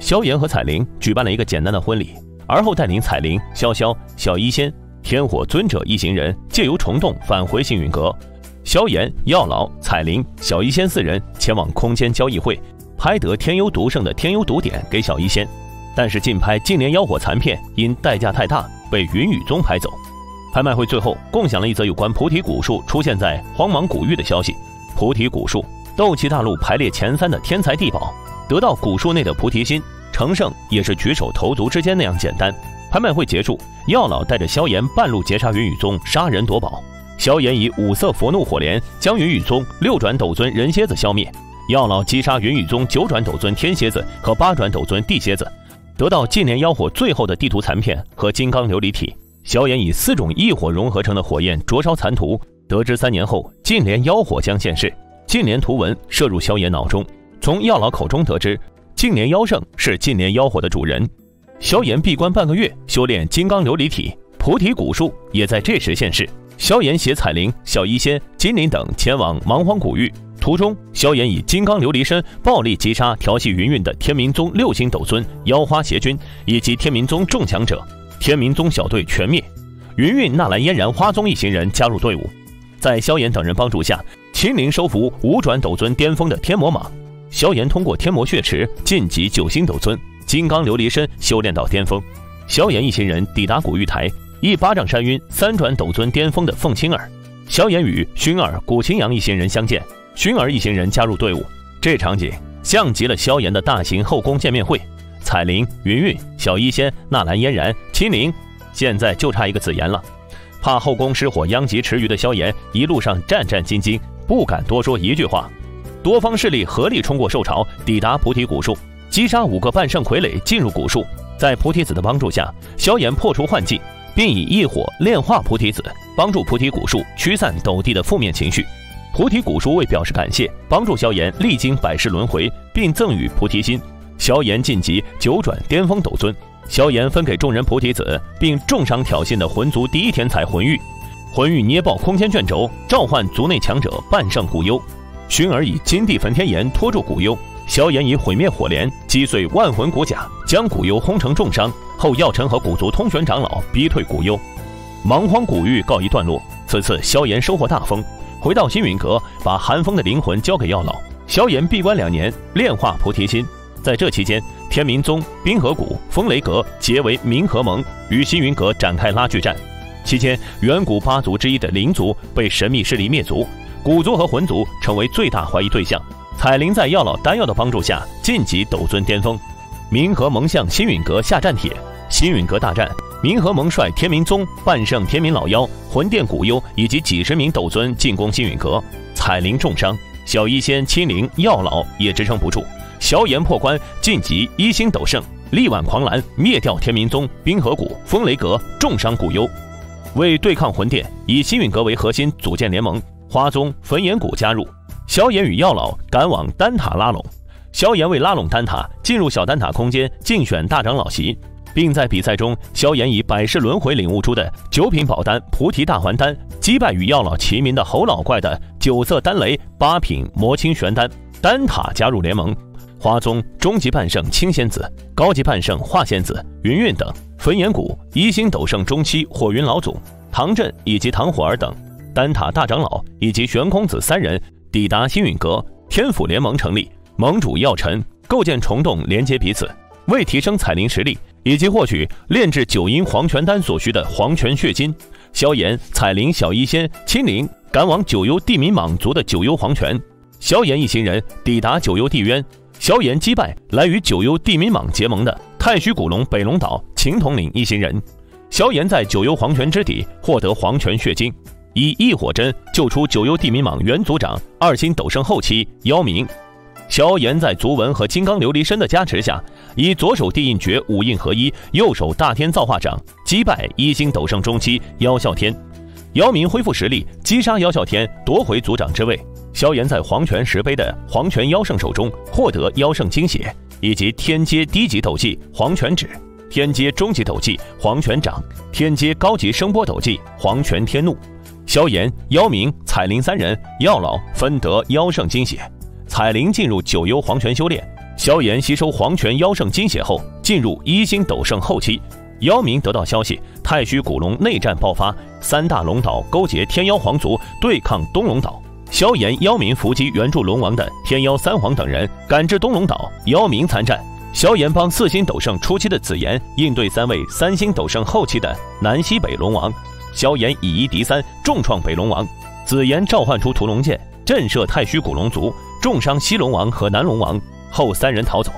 萧炎和彩铃举办了一个简单的婚礼，而后带领彩铃、潇潇、小医仙、天火尊者一行人借由虫洞返回幸运阁。萧炎、药老、彩铃、小医仙四人前往空间交易会。拍得天幽毒圣的天幽毒典给小医仙，但是竞拍净莲妖火残片因代价太大被云雨宗拍走。拍卖会最后共享了一则有关菩提古树出现在荒芒古域的消息。菩提古树，斗气大陆排列前三的天才地宝，得到古树内的菩提心，成圣也是举手投足之间那样简单。拍卖会结束，药老带着萧炎半路截杀云雨宗，杀人夺宝。萧炎以五色佛怒火莲将云雨宗六转斗尊人蝎子消灭。药老击杀云雨宗九转斗尊天蝎子和八转斗尊地蝎子，得到净莲妖火最后的地图残片和金刚琉璃体。萧炎以四种异火融合成的火焰灼烧残图，得知三年后净莲妖火将现世。净莲图文射入萧炎脑中，从药老口中得知净莲妖圣是净莲妖火的主人。萧炎闭关半个月修炼金刚琉璃体，菩提古树也在这时现世。萧炎携彩铃、小医仙、金灵等前往蛮荒古域。途中，萧炎以金刚琉璃身暴力击杀调戏云云的天明宗六星斗尊妖花邪君，以及天明宗众强者，天明宗小队全灭。云云、纳兰嫣然花宗一行人加入队伍，在萧炎等人帮助下，亲临收服五转斗尊巅峰的天魔蟒。萧炎通过天魔血池晋级九星斗尊，金刚琉璃身修炼到巅峰。萧炎一行人抵达古玉台，一巴掌扇晕三转斗尊巅峰的凤青儿。萧炎与薰儿、古青阳一行人相见。薰儿一行人加入队伍，这场景像极了萧炎的大型后宫见面会。彩铃、云云、小医仙、纳兰嫣然、青灵，现在就差一个紫妍了。怕后宫失火殃及池鱼的萧炎，一路上战战兢兢，不敢多说一句话。多方势力合力冲过兽潮，抵达菩提古树，击杀五个半圣傀儡，进入古树。在菩提子的帮助下，萧炎破除幻境，并以异火炼化菩提子，帮助菩提古树驱散斗帝的负面情绪。菩提古树为表示感谢，帮助萧炎历经百世轮回，并赠予菩提心。萧炎晋级九转巅峰斗尊。萧炎分给众人菩提子，并重伤挑衅的魂族第一天才魂玉。魂玉捏爆空间卷轴，召唤族内强者半圣古幽。薰儿以金地焚天炎拖住古幽。萧炎以毁灭火莲击碎万魂骨甲，将古幽轰成重伤。后药尘和古族通玄长老逼退古幽。蛮荒古域告一段落。此次萧炎收获大丰。回到星陨阁，把寒风的灵魂交给药老。萧炎闭关两年，炼化菩提心。在这期间，天明宗、冰河谷、风雷阁结为冥河盟，与星云阁展开拉锯战。期间，远古八族之一的灵族被神秘势力灭族，古族和魂族成为最大怀疑对象。彩铃在药老丹药的帮助下晋级斗尊巅峰。冥河盟向星陨阁下战帖，星陨阁大战，冥河盟率天明宗、半圣天明老妖、魂殿古幽以及几十名斗尊进攻星陨阁，彩铃重伤，小医仙、青灵、药老也支撑不住。萧炎破关晋级一星斗圣，力挽狂澜，灭掉天明宗、冰河谷、风雷阁，重伤古幽。为对抗魂殿，以星陨阁为核心组建联盟，花宗、焚炎谷加入。萧炎与药老赶往丹塔拉拢。萧炎为拉拢丹塔，进入小丹塔空间竞选大长老席，并在比赛中，萧炎以百世轮回领悟出的九品宝丹菩提大还丹，击败与药老齐名的侯老怪的九色丹雷八品魔青玄丹，丹塔加入联盟。花宗中级半圣青仙子、高级半圣化仙子、云韵等，焚炎谷一星斗圣中期火云老祖、唐振以及唐火儿等，丹塔大长老以及玄空子三人抵达星陨阁，天府联盟成立，盟主药尘构建虫洞连接彼此，为提升彩灵实力以及获取炼制九阴黄泉丹所需的黄泉血金，萧炎、彩灵、小医仙、青灵赶往九幽地冥蟒族的九幽黄泉，萧炎一行人抵达九幽地渊。萧炎击败来与九幽地冥蟒结盟的太虚古龙北龙岛秦统领一行人。萧炎在九幽黄泉之底获得黄泉血晶，以异火针救出九幽地冥蟒原族长二星斗圣后期妖冥。萧炎在族纹和金刚琉璃身的加持下，以左手地印诀五印合一，右手大天造化掌击败一星斗圣中期妖啸天。妖冥恢复实力，击杀妖啸天，夺回族长之位。萧炎在黄泉石碑的黄泉妖圣手中获得妖圣精血，以及天阶低级斗技黄泉指、天阶中级斗技黄泉掌、天阶高级声波斗技黄泉天怒。萧炎、妖冥、彩灵三人药老分得妖圣精血，彩灵进入九幽黄泉修炼。萧炎吸收黄泉妖圣精血后，进入一星斗圣后期。妖冥得到消息，太虚古龙内战爆发，三大龙岛勾结天妖皇族对抗东龙岛。萧炎、妖冥伏击援助龙王的天妖三皇等人赶至东龙岛，妖冥参战。萧炎帮四星斗圣初期的紫炎应对三位三星斗圣后期的南西北龙王。萧炎以一敌三，重创北龙王。紫炎召唤出屠龙剑，震慑太虚古龙族，重伤西龙王和南龙王后三人逃走。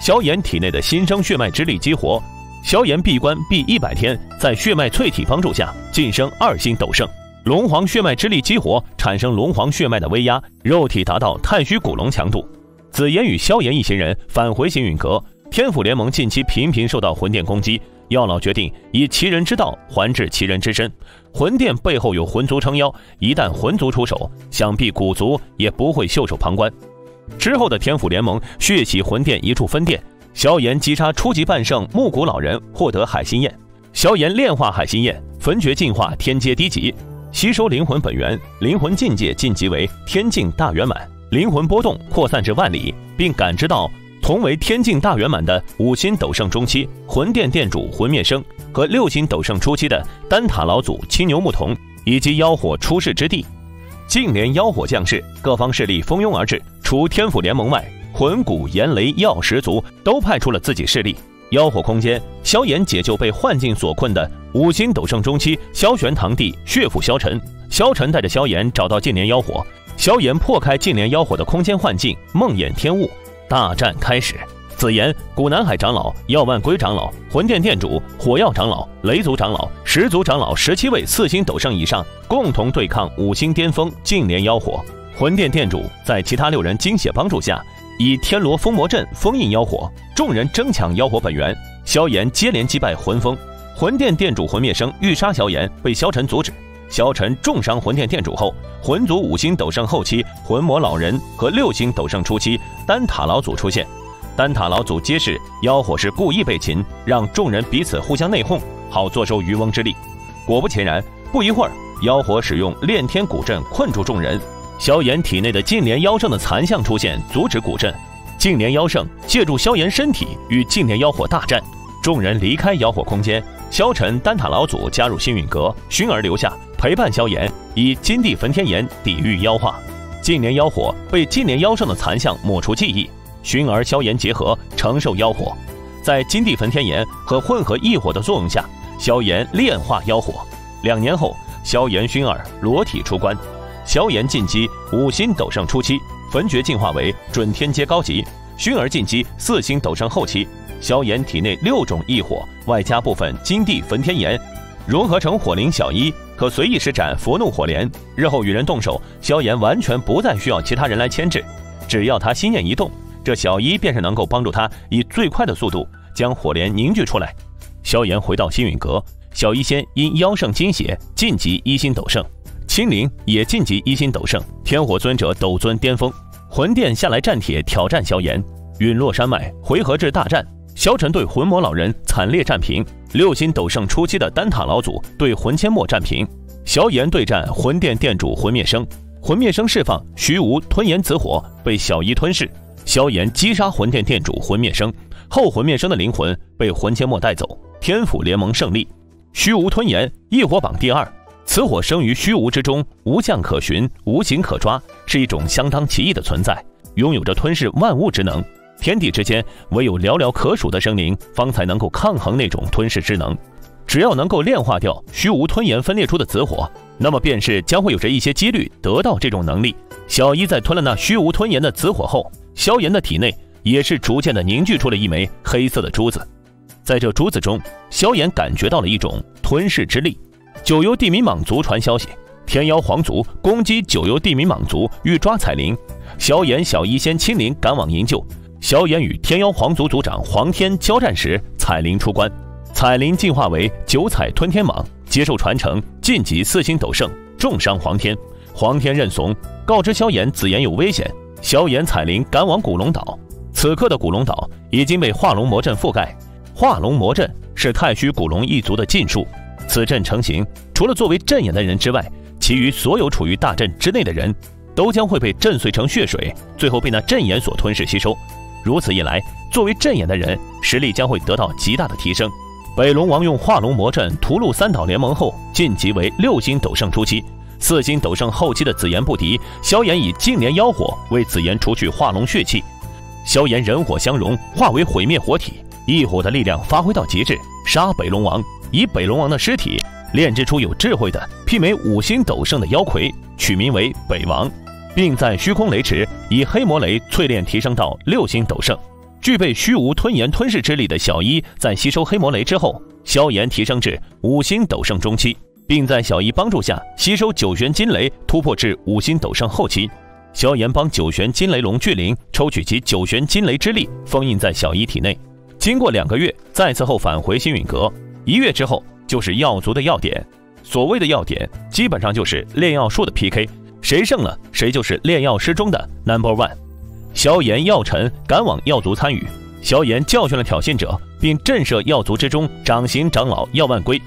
萧炎体内的新生血脉之力激活，萧炎闭关闭一百天，在血脉淬体帮助下晋升二星斗圣。龙皇血脉之力激活，产生龙皇血脉的威压，肉体达到太虚古龙强度。紫炎与萧炎一行人返回星陨阁。天府联盟近期频频受到魂殿攻击，药老决定以其人之道还治其人之身。魂殿背后有魂族撑腰，一旦魂族出手，想必古族也不会袖手旁观。之后的天府联盟血洗魂殿一处分殿，萧炎击杀初级半圣木古老人，获得海心焰。萧炎炼化海心焰，焚诀进化天阶低级。吸收灵魂本源，灵魂境界晋级为天境大圆满，灵魂波动扩散至万里，并感知到同为天境大圆满的五星斗圣中期魂殿殿主魂灭生和六星斗圣初期的丹塔老祖青牛牧童以及妖火出世之地。近连妖火降世，各方势力蜂拥而至，除天府联盟外，魂骨炎雷药十族都派出了自己势力。妖火空间，萧炎解救被幻境所困的五星斗圣中期萧玄堂弟血府萧晨。萧晨带着萧炎找到净莲妖火，萧炎破开净莲妖火的空间幻境，梦魇天雾，大战开始。紫炎、古南海长老、药万龟长老、魂殿殿主、火药长老、雷族长老、十族长老十七位四星斗圣以上，共同对抗五星巅峰净莲妖火。魂殿殿主在其他六人精血帮助下。以天罗封魔阵封印妖火，众人争抢妖火本源。萧炎接连击败魂封，魂殿殿主魂灭生欲杀萧炎，被萧晨阻止。萧晨重伤魂殿殿主后，魂族五星斗圣后期魂魔老人和六星斗圣初期丹塔老祖出现。丹塔老祖揭示妖火是故意被擒，让众人彼此互相内讧，好坐收渔翁之利。果不其然，不一会儿，妖火使用炼天古阵困住众人。萧炎体内的净莲妖圣的残像出现，阻止古阵。净莲妖圣借助萧炎身体与净莲妖火大战，众人离开妖火空间。萧晨、丹塔老祖加入星陨阁，薰儿留下陪伴萧炎，以金地焚天炎抵御妖化。净莲妖火被净莲妖圣的残像抹除记忆，熏儿萧炎结合承受妖火，在金地焚天炎和混合异火的作用下，萧炎炼化妖火。两年后，萧炎熏儿裸体出关，萧炎进击五星斗圣初期，焚诀进化为准天阶高级；熏儿进击四星斗圣后期，萧炎体内六种异火外加部分金地焚天炎，融合成火灵小一。可随意施展佛怒火莲，日后与人动手，萧炎完全不再需要其他人来牵制，只要他心念一动，这小医便是能够帮助他以最快的速度将火莲凝聚出来。萧炎回到星陨阁，小医仙因妖圣金血晋级一星斗圣，青灵也晋级一星斗圣，天火尊者斗尊巅峰，魂殿下来战帖挑战萧炎，陨落山脉回合制大战。萧晨对魂魔老人惨烈战平，六星斗圣初期的丹塔老祖对魂千墨战平，萧炎对战魂殿殿主魂灭生，魂灭生释放虚无吞炎紫火被小一吞噬，萧炎击杀魂殿殿主魂灭生。后，魂灭生的灵魂被魂千墨带走，天府联盟胜利。虚无吞炎异火榜第二，此火生于虚无之中，无相可寻，无形可抓，是一种相当奇异的存在，拥有着吞噬万物之能。天地之间，唯有寥寥可数的生灵方才能够抗衡那种吞噬之能。只要能够炼化掉虚无吞炎分裂出的紫火，那么便是将会有着一些几率得到这种能力。小一在吞了那虚无吞炎的紫火后，萧炎的体内也是逐渐的凝聚出了一枚黑色的珠子。在这珠子中，萧炎感觉到了一种吞噬之力。九幽地冥蟒族传消息，天妖皇族攻击九幽地冥蟒族，欲抓彩铃。萧炎、小医仙、亲临赶往营救。萧炎与天妖皇族族长黄天交战时，彩铃出关，彩铃进化为九彩吞天蟒，接受传承，晋级四星斗圣，重伤黄天。黄天认怂，告知萧炎紫炎有危险。萧炎、彩铃赶往古龙岛，此刻的古龙岛已经被化龙魔阵覆盖。化龙魔阵是太虚古龙一族的禁术，此阵成型，除了作为阵眼的人之外，其余所有处于大阵之内的人，都将会被震碎成血水，最后被那阵眼所吞噬吸收。如此一来，作为阵眼的人实力将会得到极大的提升。北龙王用化龙魔阵屠戮三岛联盟后，晋级为六星斗圣初期，四星斗圣后期的紫炎不敌，萧炎以净莲妖火为紫炎除去化龙血气，萧炎人火相融，化为毁灭火体，异火的力量发挥到极致，杀北龙王，以北龙王的尸体炼制出有智慧的媲美五星斗圣的妖魁，取名为北王。并在虚空雷池以黑魔雷淬炼提升到六星斗圣，具备虚无吞炎吞噬之力的小一，在吸收黑魔雷之后，萧炎提升至五星斗圣中期，并在小一帮助下吸收九玄金雷，突破至五星斗圣后期。萧炎帮九玄金雷龙巨灵抽取其九玄金雷之力，封印在小一体内。经过两个月，再次后返回星陨阁，一月之后就是药族的药典。所谓的药典，基本上就是炼药术的 PK。谁胜了，谁就是炼药师中的 number one。萧炎、药尘赶往药族参与，萧炎教训了挑衅者，并震慑药族之中掌刑长老药万归。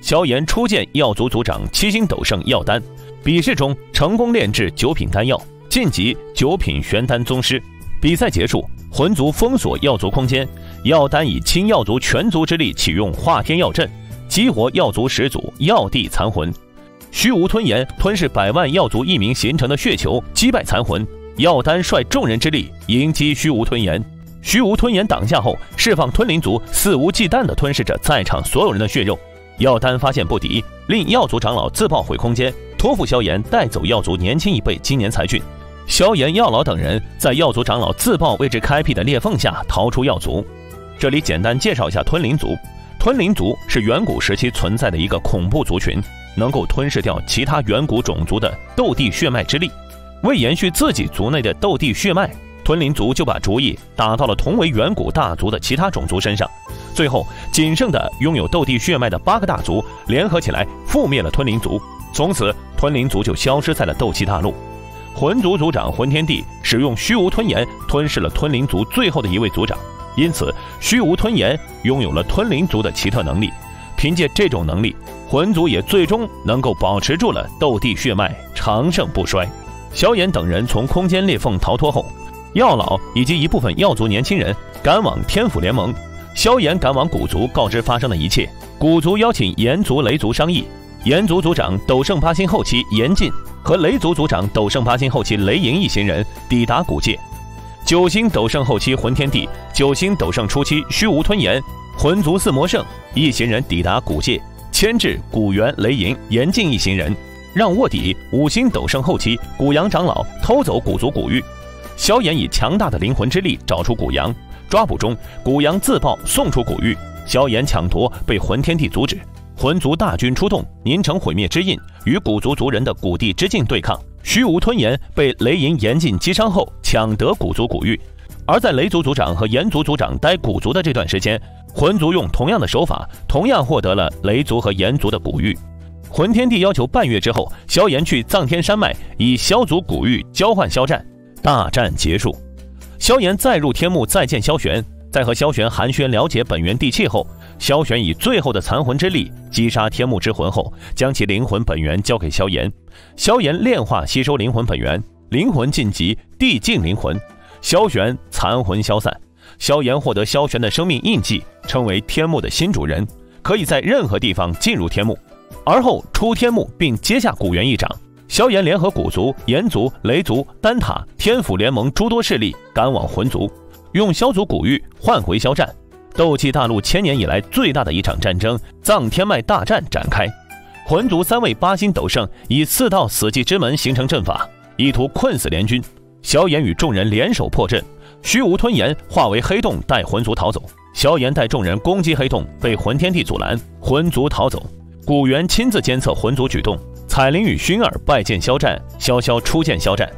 萧炎初见药族族长七星斗圣药丹，比试中成功炼制九品丹药，晋级九品玄丹宗师。比赛结束，魂族封锁药族空间，药丹以亲药族全族之力启用化天药阵，激活药族始祖药帝残魂。虚无吞炎吞噬百万药族一名形成的血球，击败残魂。药丹率众人之力迎击虚无吞炎，虚无吞炎挡下后，释放吞灵族肆无忌惮地吞噬着在场所有人的血肉。药丹发现不敌，令药族长老自爆毁空间，托付萧炎带走药族年轻一辈青年才俊。萧炎、药老等人在药族长老自爆位置开辟的裂缝下逃出药族。这里简单介绍一下吞灵族。吞灵族是远古时期存在的一个恐怖族群。能够吞噬掉其他远古种族的斗帝血脉之力，为延续自己族内的斗帝血脉，吞灵族就把主意打到了同为远古大族的其他种族身上。最后，仅剩的拥有斗帝血脉的八个大族联合起来覆灭了吞灵族，从此吞灵族就消失在了斗气大陆。魂族族长魂天帝使用虚无吞炎吞噬了吞灵族最后的一位族长，因此虚无吞炎拥有了吞灵族的奇特能力。凭借这种能力。魂族也最终能够保持住了斗帝血脉，长盛不衰。萧炎等人从空间裂缝逃脱后，药老以及一部分药族年轻人赶往天府联盟。萧炎赶往古族，告知发生的一切。古族邀请炎族、雷族商议，炎族族长斗圣八星后期严禁和雷族族长斗圣八星后期雷莹一行人抵达古界。九星斗圣后期魂天地、九星斗圣初期虚无吞炎、魂族四魔圣一行人抵达古界，牵制古元、雷莹、严禁一行人，让卧底五星斗圣后期古阳长老偷走古族古玉。萧炎以强大的灵魂之力找出古阳，抓捕中古阳自爆送出古玉，萧炎抢夺被魂天帝阻止，魂族大军出动凝成毁灭之印，与古族族人的古地之境对抗。虚无吞炎被雷银严禁击伤后抢得古族古玉，而在雷族族长和炎族族长待古族的这段时间，魂族用同样的手法，同样获得了雷族和炎族的古玉。魂天帝要求半月之后，萧炎去藏天山脉以萧族古玉交换肖战。大战结束，萧炎再入天幕再见萧玄，在和萧玄寒暄了解本源地气后，萧玄以最后的残魂之力击杀天幕之魂后，将其灵魂本源交给萧炎。萧炎炼化吸收灵魂本源，灵魂晋级地境灵魂。萧玄残魂消散，萧炎获得萧玄的生命印记，成为天幕的新主人，可以在任何地方进入天幕，而后出天幕并接下古元一掌。萧炎联合古族、炎族、雷族、丹塔、天府联盟诸多势力赶往魂族，用萧族古玉换回萧战。斗气大陆千年以来最大的一场战争——藏天脉大战展开。魂族三位八星斗圣以四道死寂之门形成阵法，意图困死联军。萧炎与众人联手破阵，虚无吞炎化为黑洞带魂族逃走。萧炎带众人攻击黑洞，被魂天帝阻拦，魂族逃走。古元亲自监测魂族举动。彩铃与薰儿拜见萧战，萧萧初见萧战。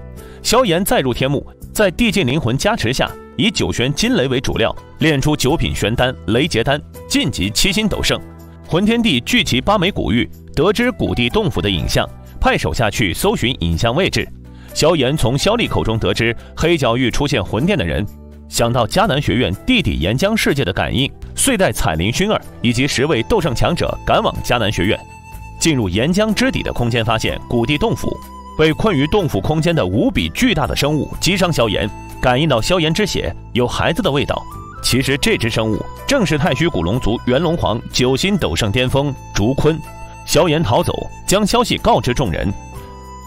萧炎再入天幕，在地境灵魂加持下，以九玄金雷为主料，炼出九品玄丹雷劫丹，晋级七星斗圣。魂天帝聚集八枚古玉，得知古地洞府的影像，派手下去搜寻影像位置。萧炎从萧厉口中得知黑角域出现魂殿的人，想到迦南学院地底岩浆世界的感应，遂带彩铃、熏儿以及十位斗圣强者赶往迦南学院。进入岩浆之底的空间，发现古地洞府，被困于洞府空间的无比巨大的生物击伤萧炎，感应到萧炎之血有孩子的味道。其实这只生物正是太虚古龙族元龙皇九星斗圣巅峰竹坤。萧炎逃走，将消息告知众人。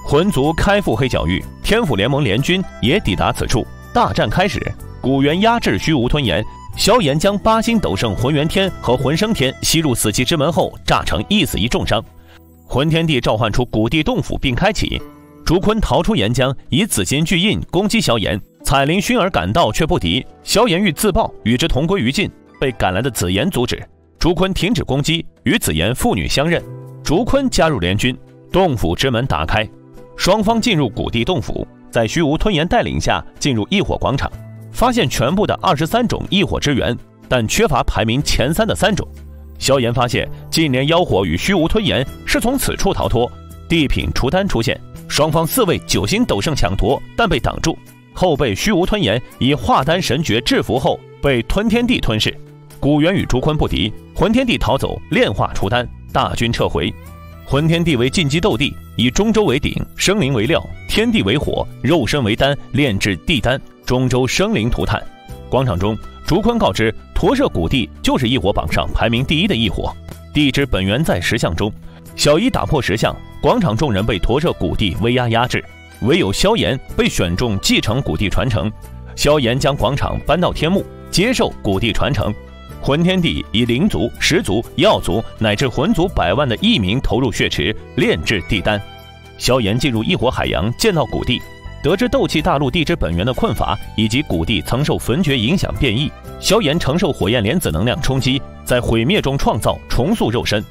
魂族开赴黑角域，天府联盟联军也抵达此处。大战开始，古猿压制虚无吞炎，萧炎将八星斗圣魂元天和魂生天吸入死气之门后，炸成一死一重伤。魂天帝召唤出古地洞府并开启，竹坤逃出岩浆，以紫金巨印攻击萧炎。彩铃薰儿赶到却不敌，萧炎欲自爆，与之同归于尽，被赶来的紫妍阻止。竹坤停止攻击，与紫妍父女相认。竹坤加入联军，洞府之门打开，双方进入古地洞府，在虚无吞炎带领下进入异火广场，发现全部的二十三种异火之源，但缺乏排名前三的三种。萧炎发现近年妖火与虚无吞炎是从此处逃脱，地品除丹出现，双方四位九星斗圣抢夺，但被挡住，后被虚无吞炎以化丹神诀制服后被吞天地吞噬。古元与朱坤不敌，魂天帝逃走，炼化除丹，大军撤回。魂天帝为禁忌斗帝，以中州为鼎，生灵为料，天地为火，肉身为丹，炼制地丹，中州生灵涂炭。广场中。竹坤告知，驼舍古地就是异火榜上排名第一的异火，地之本源在石像中。小医打破石像，广场众人被驼舍古地威压压制，唯有萧炎被选中继承古地传承。萧炎将广场搬到天幕，接受古地传承。魂天帝以灵族、石族、药族乃至魂族百万的异名投入血池炼制地丹。萧炎进入异火海洋，见到古帝。得知斗气大陆地之本源的困乏，以及古帝曾受焚诀影响变异，萧炎承受火焰莲子能量冲击，在毁灭中创造重塑肉身。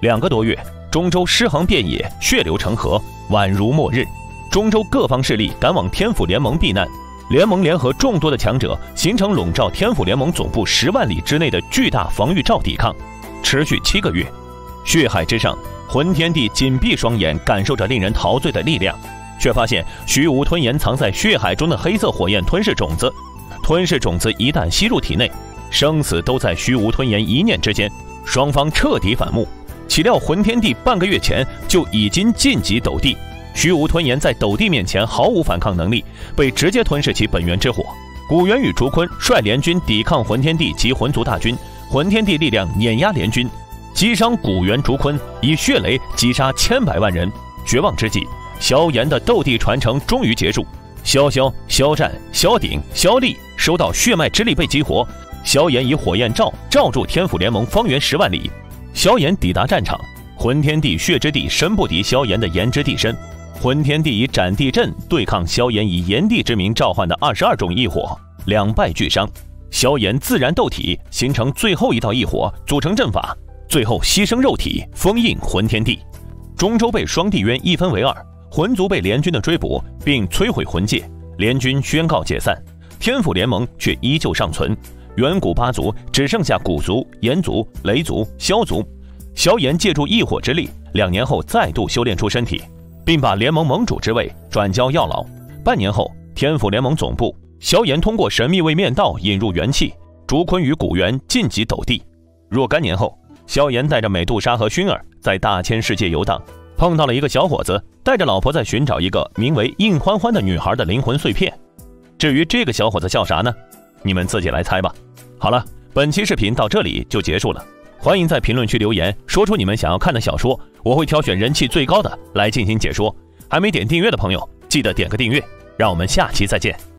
两个多月，中州尸横遍野，血流成河，宛如末日。中州各方势力赶往天府联盟避难，联盟联合众多的强者，形成笼罩天府联盟总部十万里之内的巨大防御罩抵抗，持续七个月。血海之上，魂天帝紧闭双眼，感受着令人陶醉的力量。却发现虚无吞炎藏在血海中的黑色火焰吞噬种子，吞噬种子一旦吸入体内，生死都在虚无吞炎一念之间。双方彻底反目。岂料魂天帝半个月前就已经晋级斗帝，虚无吞炎在斗帝面前毫无反抗能力，被直接吞噬其本源之火。古元与竹坤率联军抵抗魂天帝及魂族大军，魂天帝力量碾压联军，击伤古元竹坤，以血雷击杀千百万人。绝望之际，萧炎的斗帝传承终于结束。萧萧、萧战、萧鼎、萧厉收到血脉之力被激活，萧炎以火焰罩罩住天府联盟方圆十万里。萧炎抵达战场，魂天帝、血之地身不敌萧炎的炎之地身。魂天帝以斩地阵对抗萧炎以炎帝之名召唤的二十二种异火，两败俱伤。萧炎自然斗体形成最后一道异火，组成阵法，最后牺牲肉体封印魂天帝。中州被双帝渊一分为二，魂族被联军的追捕并摧毁魂界，联军宣告解散，天府联盟却依旧尚存。远古八族只剩下古族、炎族、雷族、萧族。萧炎借助异火之力，两年后再度修炼出身体，并把联盟盟主之位转交药老。半年后，天府联盟总部。萧炎通过神秘位面道引入元气，竹坤与古元晋级斗帝。若干年后，萧炎带着美杜莎和薰儿在大千世界游荡，碰到了一个小伙子，带着老婆在寻找一个名为应欢欢的女孩的灵魂碎片。至于这个小伙子叫啥呢？你们自己来猜吧。好了，本期视频到这里就结束了。欢迎在评论区留言，说出你们想要看的小说，我会挑选人气最高的来进行解说。还没点订阅的朋友，记得点个订阅。让我们下期再见。